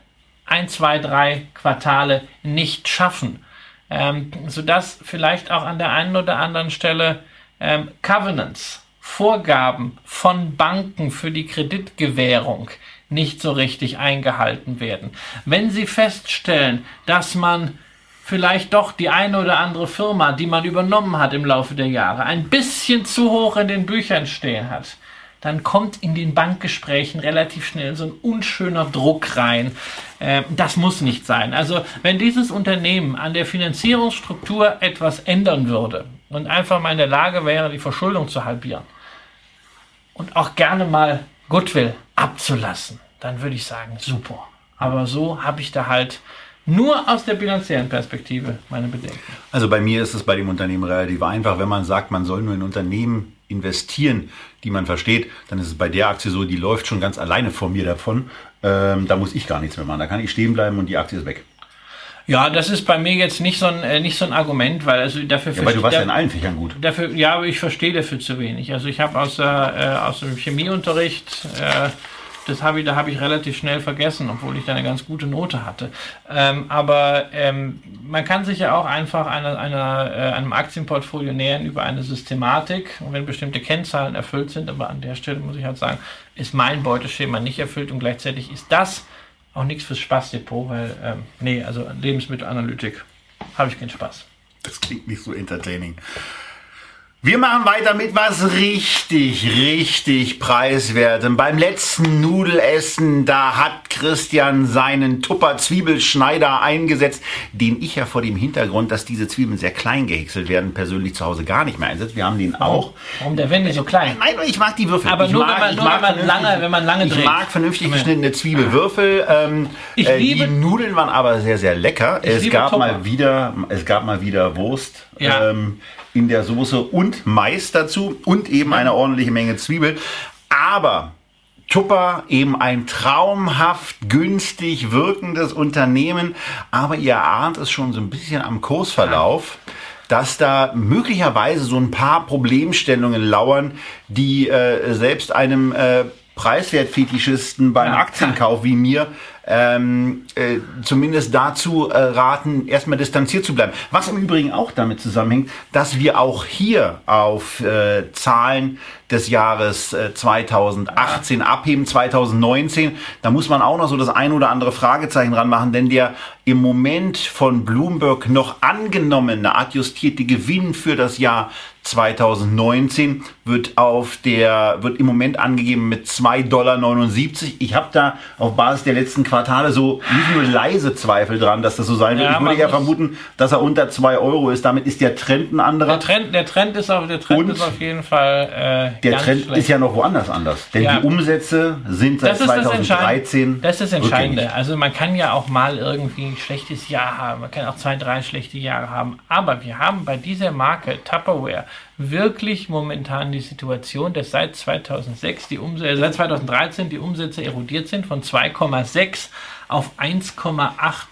ein, zwei, drei Quartale nicht schaffen, ähm, sodass vielleicht auch an der einen oder anderen Stelle ähm, Covenants Vorgaben von Banken für die Kreditgewährung nicht so richtig eingehalten werden. Wenn Sie feststellen, dass man vielleicht doch die eine oder andere Firma, die man übernommen hat im Laufe der Jahre, ein bisschen zu hoch in den Büchern stehen hat, dann kommt in den Bankgesprächen relativ schnell so ein unschöner Druck rein. Äh, das muss nicht sein. Also wenn dieses Unternehmen an der Finanzierungsstruktur etwas ändern würde und einfach mal in der Lage wäre, die Verschuldung zu halbieren, und auch gerne mal Goodwill abzulassen, dann würde ich sagen, super. Aber so habe ich da halt nur aus der bilanziellen Perspektive meine Bedenken. Also bei mir ist es bei dem Unternehmen relativ einfach. Wenn man sagt, man soll nur in Unternehmen investieren, die man versteht, dann ist es bei der Aktie so, die läuft schon ganz alleine vor mir davon. Ähm, da muss ich gar nichts mehr machen. Da kann ich stehen bleiben und die Aktie ist weg. Ja, das ist bei mir jetzt nicht so ein, äh, nicht so ein Argument, weil also dafür ja, weil du warst ja in allen Fächern gut. Dafür, ja, aber ich verstehe dafür zu wenig. Also ich habe aus, äh, aus dem Chemieunterricht, äh, das habe ich, da habe ich relativ schnell vergessen, obwohl ich da eine ganz gute Note hatte. Ähm, aber ähm, man kann sich ja auch einfach einer, einer, äh, einem Aktienportfolio nähern über eine Systematik. Und wenn bestimmte Kennzahlen erfüllt sind, aber an der Stelle muss ich halt sagen, ist mein Beuteschema nicht erfüllt und gleichzeitig ist das auch nichts fürs Spaßdepot, weil, ähm, nee, also Lebensmittelanalytik habe ich keinen Spaß. Das klingt nicht so entertaining. Wir machen weiter mit was richtig, richtig preiswertem. Beim letzten Nudelessen, da hat Christian seinen Tupper Zwiebelschneider eingesetzt, den ich ja vor dem Hintergrund, dass diese Zwiebeln sehr klein gehäckselt werden, persönlich zu Hause gar nicht mehr einsetze. Wir haben den auch. Warum der Wände so klein? Nein, ich mag die Würfel. Aber ich nur, mag, wenn man, nur wenn man lange, wenn man lange ich dreht. Ich mag vernünftig geschnittene Zwiebelwürfel. Ähm, ich äh, liebe, die Nudeln waren aber sehr, sehr lecker. Es gab Tupper. mal wieder, es gab mal wieder Wurst. Ja. Ähm, in der Soße und Mais dazu und eben eine ordentliche Menge Zwiebel. Aber Tupper eben ein traumhaft günstig wirkendes Unternehmen, aber ihr ahnt es schon so ein bisschen am Kursverlauf, dass da möglicherweise so ein paar Problemstellungen lauern, die äh, selbst einem äh, Preiswertfetischisten beim Aktienkauf wie mir ähm, äh, zumindest dazu äh, raten, erstmal distanziert zu bleiben. Was im Übrigen auch damit zusammenhängt, dass wir auch hier auf äh, Zahlen des Jahres äh, 2018 abheben, 2019. Da muss man auch noch so das ein oder andere Fragezeichen ranmachen, denn der im Moment von Bloomberg noch angenommene adjustierte Gewinn für das Jahr 2019 wird auf der wird im Moment angegeben mit 2,79 Dollar. Ich habe da auf Basis der letzten Quartal fatale, so nicht nur leise Zweifel dran, dass das so sein wird. Ja, ich würde muss- vermuten, dass er unter 2 Euro ist. Damit ist der Trend ein Der anderer. Trend, der Trend ist auf, der Trend Und ist auf jeden Fall äh, Der Trend schlecht. ist ja noch woanders anders. Denn Ja. die Umsätze sind seit das ist das 2013 Entscheidende. Das ist das Entscheidende. rückgängig. Also man kann ja auch mal irgendwie ein schlechtes Jahr haben. Man kann auch zwei, drei schlechte Jahre haben. Aber wir haben bei dieser Marke Tupperware wirklich momentan die Situation, dass seit 2006 die Umsätze, seit 2013 die Umsätze erodiert sind von 2,6 auf 1,8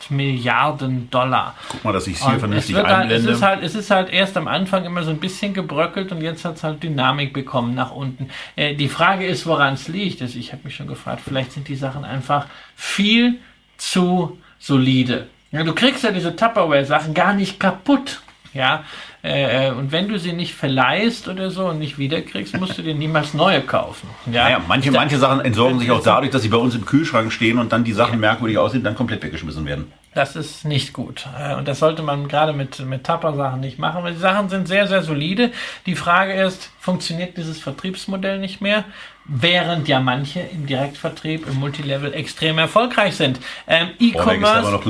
Milliarden Dollar. Guck mal, dass ich es hier Und es, vernünftig halt, es, einblende. ist halt, es ist halt erst am Anfang immer so ein bisschen gebröckelt und jetzt hat es halt Dynamik bekommen nach unten. Äh, die Frage ist, woran es liegt. Also ich habe mich schon gefragt, vielleicht sind die Sachen einfach viel zu solide. Ja, du kriegst ja diese Tupperware-Sachen gar nicht kaputt. Ja, äh, und wenn du sie nicht verleihst oder so und nicht wiederkriegst, musst du dir niemals neue kaufen. Ja, Naja, manche, Da- manche Sachen entsorgen sich auch dadurch, dass sie bei uns im Kühlschrank stehen und dann die Sachen merkwürdig aussehen und dann komplett weggeschmissen werden. Das ist nicht gut. Äh, Und das sollte man gerade mit, mit Tapper-Sachen nicht machen, weil die Sachen sind sehr, sehr solide. Die Frage ist, funktioniert dieses Vertriebsmodell nicht mehr? Während ja manche im Direktvertrieb, im Multilevel extrem erfolgreich sind. Ähm, E-Commerce.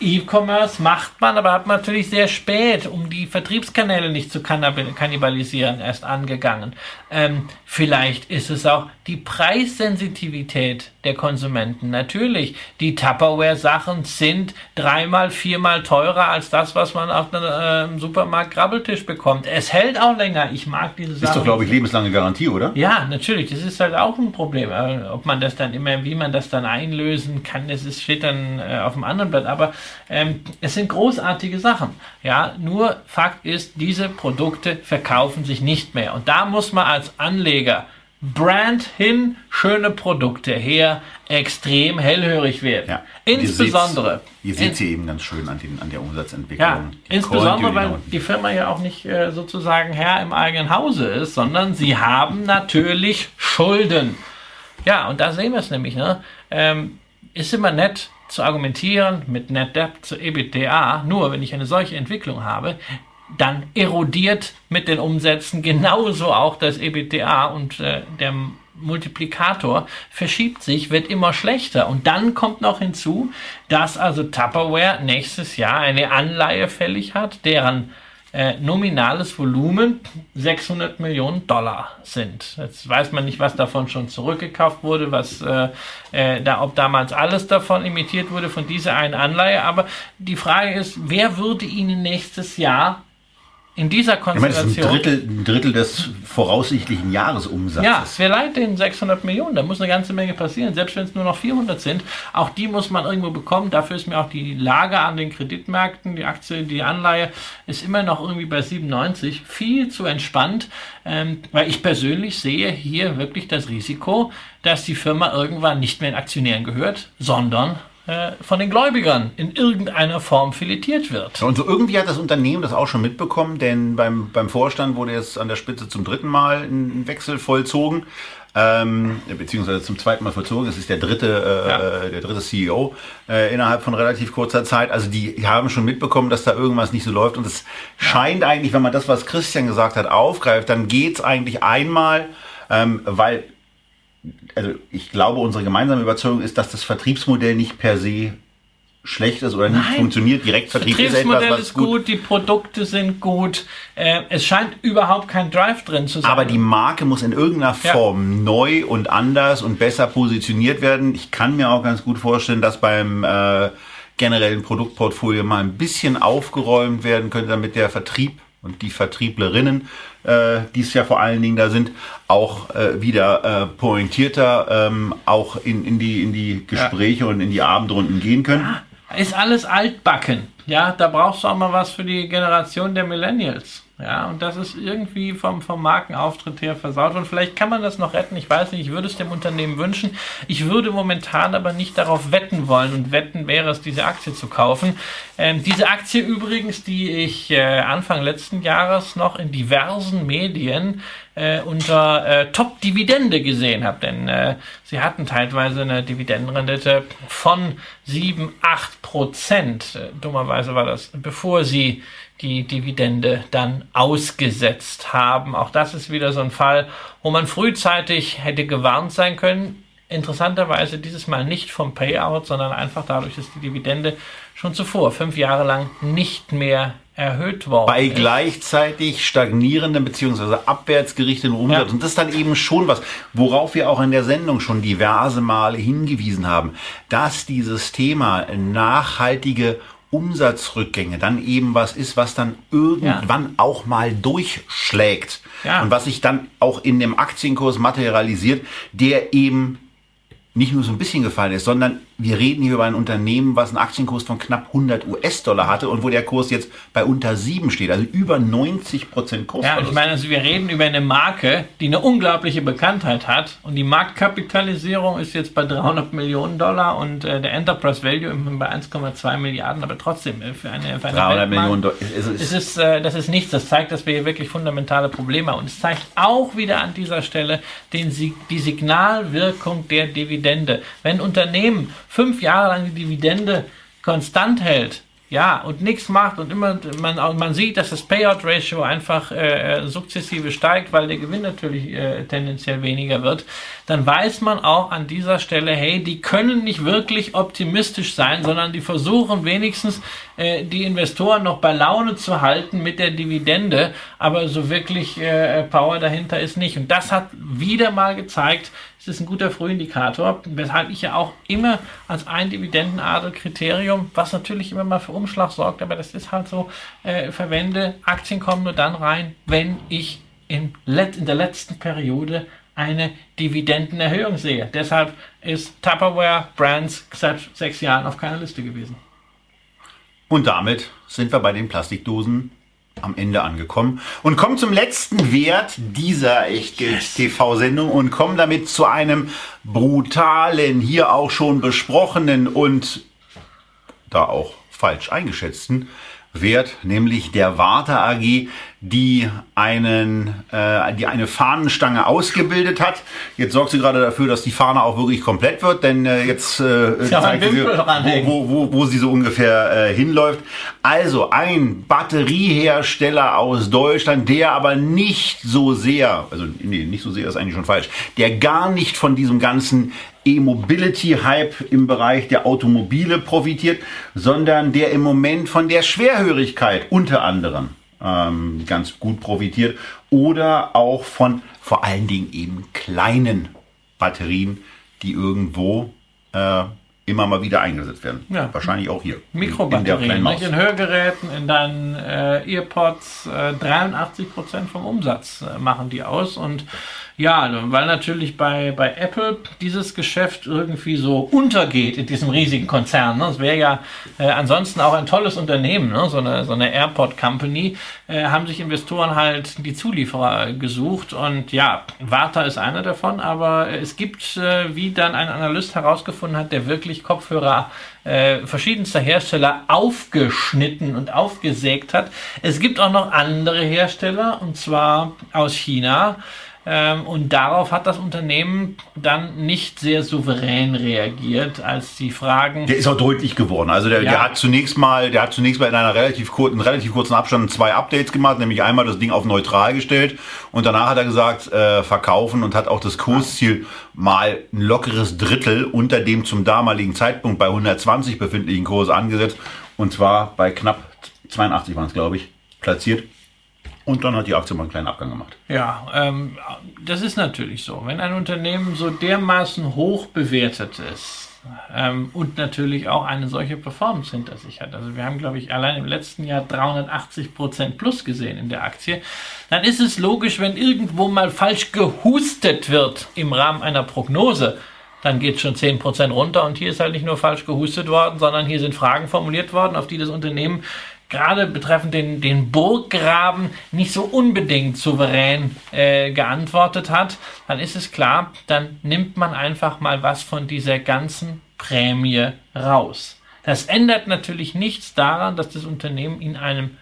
E-Commerce macht man, aber hat man natürlich sehr spät, um die Vertriebskanäle nicht zu kannib- kannibalisieren, erst angegangen. Ähm, vielleicht ist es auch die Preissensitivität der Konsumenten. Natürlich, die Tupperware-Sachen sind dreimal, viermal teurer als das, was man auf einem äh, Supermarkt Grabbeltisch bekommt. Es hält auch länger. Ich mag diese Sachen. Ist doch, glaube ich, lebenslange Garantie, oder? Ja, natürlich, das ist halt auch ein Problem. Ob man das dann immer, wie man das dann einlösen kann, das ist, steht dann äh, auf dem anderen Blatt. Aber ähm, es sind großartige Sachen. Ja, nur Fakt ist, diese Produkte verkaufen sich nicht mehr. Und da muss man als Anleger Brand hin, schöne Produkte her, extrem hellhörig werden. Ja. Insbesondere. Ihr seht sie eben ganz schön an, den, an der Umsatzentwicklung. Ja, Die insbesondere, weil Kontinuität. die Firma ja auch nicht äh, sozusagen Herr im eigenen Hause ist, sondern sie haben natürlich Schulden. Ja, und da sehen wir es nämlich. Ne? Ähm, ist immer nett zu argumentieren mit Net Debt zu EBITDA, nur wenn ich eine solche Entwicklung habe, dann erodiert mit den Umsätzen genauso auch das EBITDA und äh, der Multiplikator verschiebt sich, wird immer schlechter. Und dann kommt noch hinzu, dass also Tupperware nächstes Jahr eine Anleihe fällig hat, deren äh, nominales Volumen 600 Millionen Dollar sind. Jetzt weiß man nicht, was davon schon zurückgekauft wurde, was äh, äh, da, ob damals alles davon imitiert wurde von dieser einen Anleihe. Aber die Frage ist, wer würde Ihnen nächstes Jahr in dieser Ich meine, das ist ein Konstellation Drittel, ein Drittel des voraussichtlichen Jahresumsatzes. ja, wir leihen denen 600 Millionen. Da muss eine ganze Menge passieren. Selbst wenn es nur noch 400 sind, auch die muss man irgendwo bekommen. Dafür ist mir auch die Lage an den Kreditmärkten, die Aktie, die Anleihe ist immer noch irgendwie bei 97. Viel zu entspannt, ähm, weil ich persönlich sehe hier wirklich das Risiko, dass die Firma irgendwann nicht mehr den Aktionären gehört, sondern von den Gläubigern in irgendeiner Form filetiert wird. Und so irgendwie hat das Unternehmen das auch schon mitbekommen, denn beim, beim Vorstand wurde jetzt an der Spitze zum dritten Mal ein Wechsel vollzogen. Ähm, beziehungsweise zum zweiten Mal vollzogen. Es ist der dritte, äh, Ja. der dritte CEO äh, innerhalb von relativ kurzer Zeit. Also die haben schon mitbekommen, dass da irgendwas nicht so läuft. Und es scheint eigentlich, wenn man das, was Christian gesagt hat, aufgreift, dann geht's eigentlich einmal, ähm, weil also ich glaube, unsere gemeinsame Überzeugung ist, dass das Vertriebsmodell nicht per se schlecht ist oder nicht Nein. funktioniert. Direktvertrieb ist etwas, Vertriebsmodell was ist gut, die Produkte sind gut. Äh, es scheint überhaupt kein Drive drin zu sein. Aber die Marke muss in irgendeiner Ja. Form neu und anders und besser positioniert werden. Ich kann mir auch ganz gut vorstellen, dass beim äh, generellen Produktportfolio mal ein bisschen aufgeräumt werden könnte, damit der Vertrieb und die Vertrieblerinnen, äh, die es ja vor allen Dingen da sind, auch äh, wieder äh, pointierter ähm, auch in, in, die, in die Gespräche und in die Abendrunden gehen können. ist alles altbacken. Ja, da brauchst du auch mal was für die Generation der Millennials. Ja, und das ist irgendwie vom, vom Markenauftritt her versaut. Und vielleicht kann man das noch retten. Ich weiß nicht, ich würde es dem Unternehmen wünschen. Ich würde momentan aber nicht darauf wetten wollen. Und wetten wäre es, diese Aktie zu kaufen. Ähm, diese Aktie übrigens, die ich äh, Anfang letzten Jahres noch in diversen Medien äh, unter äh, Top-Dividende gesehen habe. Denn äh, sie hatten teilweise eine Dividendenrendite von 7, 8 Prozent. Dummerweise war das, bevor sie die Dividende dann ausgesetzt haben. Auch das ist wieder so ein Fall, wo man frühzeitig hätte gewarnt sein können. interessanterweise dieses Mal nicht vom Payout, sondern einfach dadurch, dass die Dividende schon zuvor fünf Jahre lang nicht mehr erhöht worden Bei ist. gleichzeitig stagnierendem bzw. abwärtsgerichteten Umsatz. Ja. Und das ist dann eben schon was, worauf wir auch in der Sendung schon diverse Male hingewiesen haben, dass dieses Thema nachhaltige Umsatzrückgänge dann eben was ist, was dann irgendwann auch mal durchschlägt. Ja. Und was sich dann auch in dem Aktienkurs materialisiert, der eben nicht nur so ein bisschen gefallen ist, sondern wir reden hier über ein Unternehmen, was einen Aktienkurs von knapp 100 US-Dollar hatte und wo der Kurs jetzt bei unter 7 steht, also über 90 Prozent Ja, Kursverlust. ich meine, also wir reden über eine Marke, die eine unglaubliche Bekanntheit hat und die Marktkapitalisierung ist jetzt bei 300 Millionen Dollar und äh, der Enterprise Value bei 1,2 Milliarden, aber trotzdem äh, für eine, für eine 300 Weltmarkt- Millionen Dollar. Es ist- Es ist, äh, das ist nichts. Das zeigt, dass wir hier wirklich fundamentale Probleme haben. Und es zeigt auch wieder an dieser Stelle den, die Signalwirkung der Dividende. Wenn Unternehmen fünf Jahre lang die Dividende konstant hält, ja, und nichts macht und immer man, man sieht, dass das Payout-Ratio einfach äh, äh, sukzessive steigt, weil der Gewinn natürlich äh, tendenziell weniger wird, dann weiß man auch an dieser Stelle, hey, die können nicht wirklich optimistisch sein, sondern die versuchen wenigstens äh, die Investoren noch bei Laune zu halten mit der Dividende, aber so wirklich äh, Power dahinter ist nicht. Und das hat wieder mal gezeigt, es ist ein guter Frühindikator, weshalb ich ja auch immer als ein Dividendenadelkriterium, was natürlich immer mal für Umschlag sorgt, aber das ist halt so, äh, verwende, Aktien kommen nur dann rein, wenn ich in, let, in der letzten Periode eine Dividendenerhöhung sehe. Deshalb ist Tupperware Brands seit sechs Jahren auf keiner Liste gewesen. Und damit sind wir bei den Plastikdosen am Ende angekommen und kommen zum letzten Wert dieser Echtgeld-TV-Sendung und kommen damit zu einem brutalen, hier auch schon besprochenen und da auch falsch eingeschätzten Wert, nämlich der Warta AG, die einen, äh, die eine Fahnenstange ausgebildet hat. Jetzt sorgt sie gerade dafür, dass die Fahne auch wirklich komplett wird, denn äh, jetzt äh, Ja, zeigt sie, ranhängen. wo, wo, wo sie so ungefähr äh, hinläuft. Also ein Batteriehersteller aus Deutschland, der aber nicht so sehr, also nee, nicht so sehr ist eigentlich schon falsch, der gar nicht von diesem ganzen E-Mobility-Hype im Bereich der Automobile profitiert, sondern der im Moment von der Schwerhörigkeit unter anderem ähm, ganz gut profitiert oder auch von vor allen Dingen eben kleinen Batterien, die irgendwo äh, immer mal wieder eingesetzt werden. Ja. Wahrscheinlich auch hier. In Mikrobatterien, Maus. nicht? in Hörgeräten, in deinen äh, Earpods, äh, 83% vom Umsatz äh, machen die aus und ja, weil natürlich bei, bei Apple dieses Geschäft irgendwie so untergeht in diesem riesigen Konzern. Ne? Es wäre ja äh, ansonsten auch ein tolles Unternehmen, ne? so eine, so eine Airport Company, äh, haben sich Investoren halt die Zulieferer gesucht und ja, Warta ist einer davon, aber es gibt, äh, wie dann ein Analyst herausgefunden hat, der wirklich Kopfhörer äh, verschiedenster Hersteller aufgeschnitten und aufgesägt hat. Es gibt auch noch andere Hersteller, und zwar aus China. Ähm, und darauf hat das Unternehmen dann nicht sehr souverän reagiert, als die Fragen. Der ist auch deutlich geworden. Also der, Ja. der hat zunächst mal, der hat zunächst mal in einer relativ kurzen, relativ kurzen Abstand zwei Updates gemacht, nämlich einmal das Ding auf neutral gestellt und danach hat er gesagt, äh, verkaufen und hat auch das Kursziel mal ein lockeres Drittel unter dem zum damaligen Zeitpunkt bei 120 befindlichen Kurs angesetzt und zwar bei knapp 82 waren es, glaube ich, platziert. Und dann hat die Aktie mal einen kleinen Abgang gemacht. Ja, ähm, das ist natürlich so. Wenn ein Unternehmen so dermaßen hoch bewertet ist ähm, und natürlich auch eine solche Performance hinter sich hat, also wir haben, glaube ich, allein im letzten Jahr 380 Prozent plus gesehen in der Aktie, dann ist es logisch, wenn irgendwo mal falsch gehustet wird im Rahmen einer Prognose, dann geht schon 10% runter und hier ist halt nicht nur falsch gehustet worden, sondern hier sind Fragen formuliert worden, auf die das Unternehmen gerade betreffend den, den Burggraben nicht so unbedingt souverän äh, geantwortet hat, dann ist es klar, dann nimmt man einfach mal was von dieser ganzen Prämie raus. Das ändert natürlich nichts daran, dass das Unternehmen in einem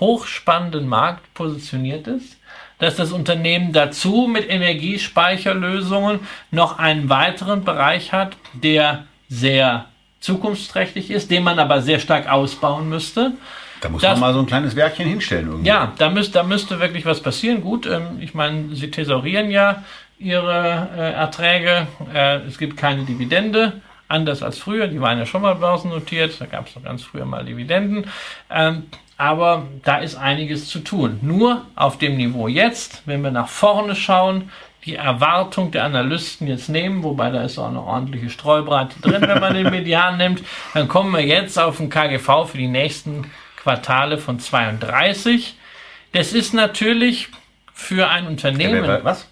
hochspannenden Markt positioniert ist, dass das Unternehmen dazu mit Energiespeicherlösungen noch einen weiteren Bereich hat, der sehr zukunftsträchtig ist, den man aber sehr stark ausbauen müsste. Da muss Das- man mal so ein kleines Werkchen hinstellen irgendwie. Ja, da, müsst, da müsste wirklich was passieren. Gut, ähm, ich meine, sie thesaurieren ja ihre äh, Erträge. Äh, es gibt keine Dividende, anders als früher. Die waren ja schon mal börsennotiert, da gab es noch ganz früher mal Dividenden. Ähm, aber da ist einiges zu tun. Nur auf dem Niveau jetzt, wenn wir nach vorne schauen, die Erwartung der Analysten jetzt nehmen, wobei da ist auch eine ordentliche Streubreite drin, wenn man den Median nimmt, dann kommen wir jetzt auf ein KGV für die nächsten Quartale von 32. Das ist natürlich für ein Unternehmen. Was?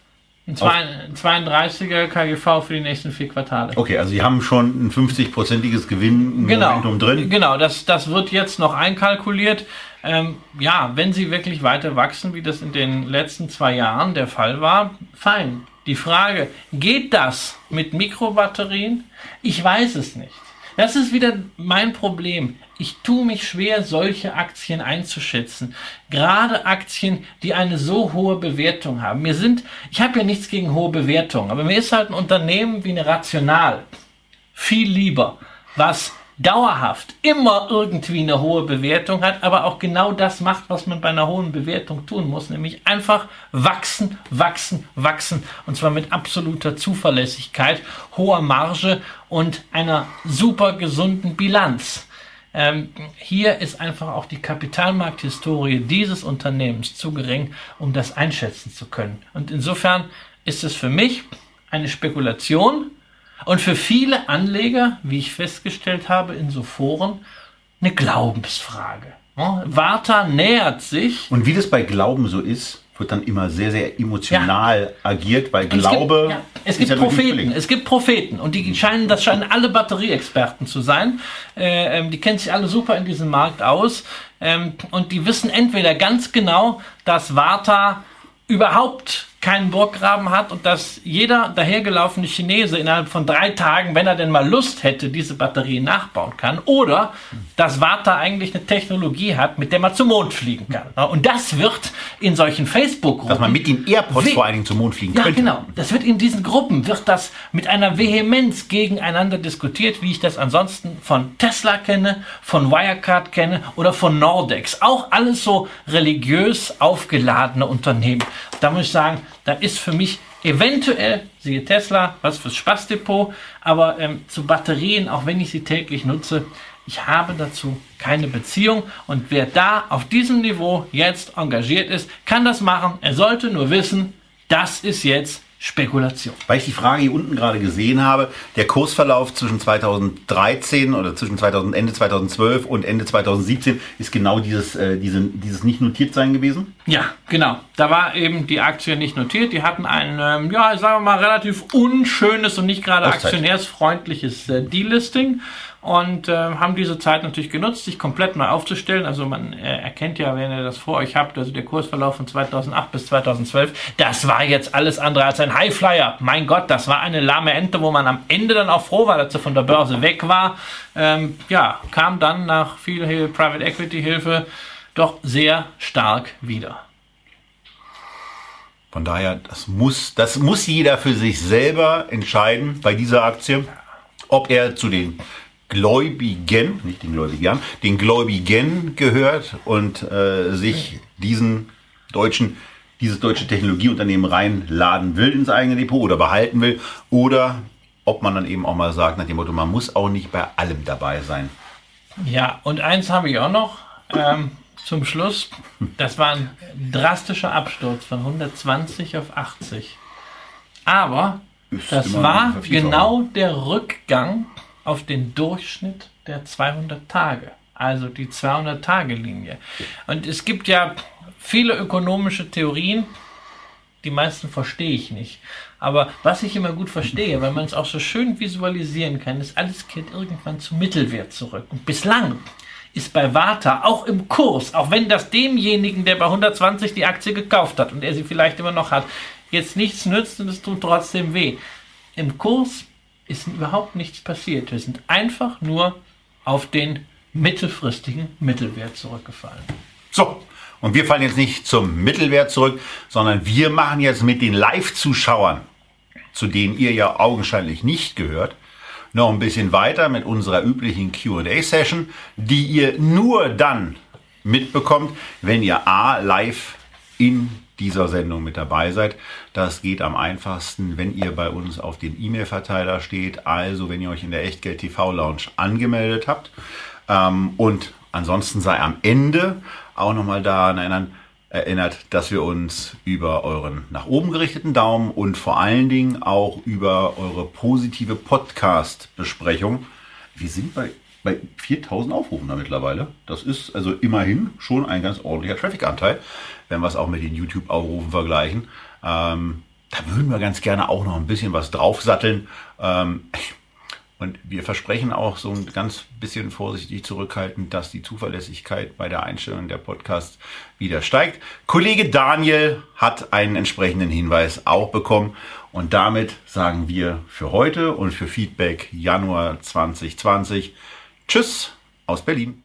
Ein 32er KGV für die nächsten vier Quartale. Okay, also Sie haben schon ein 50-prozentiges Gewinn genau, drin. Genau, das, das wird jetzt noch einkalkuliert. Ähm, ja, wenn Sie wirklich weiter wachsen, wie das in den letzten zwei Jahren der Fall war, fein. Die Frage, geht das mit Mikrobatterien? Ich weiß es nicht. Das ist wieder mein Problem. Ich tue mich schwer, solche Aktien einzuschätzen. Gerade Aktien, die eine so hohe Bewertung haben. Mir sind, ich habe ja nichts gegen hohe Bewertungen, aber mir ist halt ein Unternehmen wie eine Rational viel lieber, was dauerhaft immer irgendwie eine hohe Bewertung hat, aber auch genau das macht, was man bei einer hohen Bewertung tun muss, nämlich einfach wachsen, wachsen, wachsen und zwar mit absoluter Zuverlässigkeit, hoher Marge und einer super gesunden Bilanz. Ähm, hier ist einfach auch die Kapitalmarkthistorie dieses Unternehmens zu gering, um das einschätzen zu können. Und insofern ist es für mich eine Spekulation, und für viele Anleger, wie ich festgestellt habe in so Foren, eine Glaubensfrage. Warta nähert sich. Und wie das bei Glauben so ist, wird dann immer sehr, sehr emotional ja. agiert, weil Glaube. Es gibt, ja, es gibt Propheten. Es gibt Propheten und die scheinen, das scheinen alle Batterieexperten zu sein. Äh, ähm, die kennen sich alle super in diesem Markt aus ähm, und die wissen entweder ganz genau, dass Warta überhaupt keinen Burggraben hat und dass jeder dahergelaufene Chinese innerhalb von drei Tagen, wenn er denn mal Lust hätte, diese Batterie nachbauen kann. Oder dass Warta eigentlich eine Technologie hat, mit der man zum Mond fliegen kann. Und das wird in solchen Facebook-Gruppen... Dass man mit den AirPods vor allen Dingen zum Mond fliegen ja, könnte. Ja, genau. Das wird in diesen Gruppen, wird das mit einer Vehemenz gegeneinander diskutiert, wie ich das ansonsten von Tesla kenne, von Wirecard kenne oder von Nordex. Auch alles so religiös aufgeladene Unternehmen. Da muss ich sagen, da ist für mich eventuell, siehe Tesla, was fürs Spaßdepot, aber ähm, zu Batterien, auch wenn ich sie täglich nutze, ich habe dazu keine Beziehung und wer da auf diesem Niveau jetzt engagiert ist, kann das machen. Er sollte nur wissen, das ist jetzt Spekulation. Weil ich die Frage hier unten gerade gesehen habe, der Kursverlauf zwischen 2013 oder zwischen 2000, Ende 2012 und Ende 2017 ist genau dieses, äh, diese, dieses nicht notiert sein gewesen? Ja, genau. Da war eben die Aktie nicht notiert. Die hatten ein, ähm, ja, sagen wir mal, relativ unschönes und nicht gerade aktionärsfreundliches äh, Delisting und äh, haben diese Zeit natürlich genutzt, sich komplett neu aufzustellen. Also man äh, erkennt ja, wenn ihr das vor euch habt, also der Kursverlauf von 2008 bis 2012, das war jetzt alles andere als ein Highflyer. Mein Gott, das war eine lahme Ente, wo man am Ende dann auch froh war, dass sie von der Börse weg war. Ähm, ja, kam dann nach viel Private Equity Hilfe doch sehr stark wieder. Von daher, das muss, das muss jeder für sich selber entscheiden bei dieser Aktie, ob er zu den Gläubigen, nicht den Gläubigen, den Gläubigen gehört und äh, sich diesen deutschen, dieses deutsche Technologieunternehmen reinladen will ins eigene Depot oder behalten will oder ob man dann eben auch mal sagt nach dem Motto, man muss auch nicht bei allem dabei sein. Ja, und eins habe ich auch noch ähm, zum Schluss. Das war ein drastischer Absturz von 120 auf 80. Aber das war genau der Rückgang auf den Durchschnitt der 200 Tage, also die 200-Tage-Linie. Und es gibt ja viele ökonomische Theorien, die meisten verstehe ich nicht. Aber was ich immer gut verstehe, weil man es auch so schön visualisieren kann, ist, alles kehrt irgendwann zum Mittelwert zurück. Und bislang ist bei Warta auch im Kurs, auch wenn das demjenigen, der bei 120 die Aktie gekauft hat und er sie vielleicht immer noch hat, jetzt nichts nützt und es tut trotzdem weh. Im Kurs ist überhaupt nichts passiert. Wir sind einfach nur auf den mittelfristigen Mittelwert zurückgefallen. So, und wir fallen jetzt nicht zum Mittelwert zurück, sondern wir machen jetzt mit den Live-Zuschauern, zu denen ihr ja augenscheinlich nicht gehört, noch ein bisschen weiter mit unserer üblichen QA-Session, die ihr nur dann mitbekommt, wenn ihr A live in dieser Sendung mit dabei seid. Das geht am einfachsten, wenn ihr bei uns auf dem E-Mail-Verteiler steht, also wenn ihr euch in der Echtgeld TV Lounge angemeldet habt. Ähm, und ansonsten sei am Ende auch nochmal daran erinnern, erinnert, dass wir uns über euren nach oben gerichteten Daumen und vor allen Dingen auch über eure positive Podcast-Besprechung. Wir sind bei, bei 4000 Aufrufen da mittlerweile. Das ist also immerhin schon ein ganz ordentlicher Traffic-Anteil, wenn wir es auch mit den YouTube-Aufrufen vergleichen. Ähm, da würden wir ganz gerne auch noch ein bisschen was draufsatteln. Ähm, und wir versprechen auch so ein ganz bisschen vorsichtig zurückhaltend, dass die Zuverlässigkeit bei der Einstellung der Podcasts wieder steigt. Kollege Daniel hat einen entsprechenden Hinweis auch bekommen. Und damit sagen wir für heute und für Feedback Januar 2020 Tschüss aus Berlin.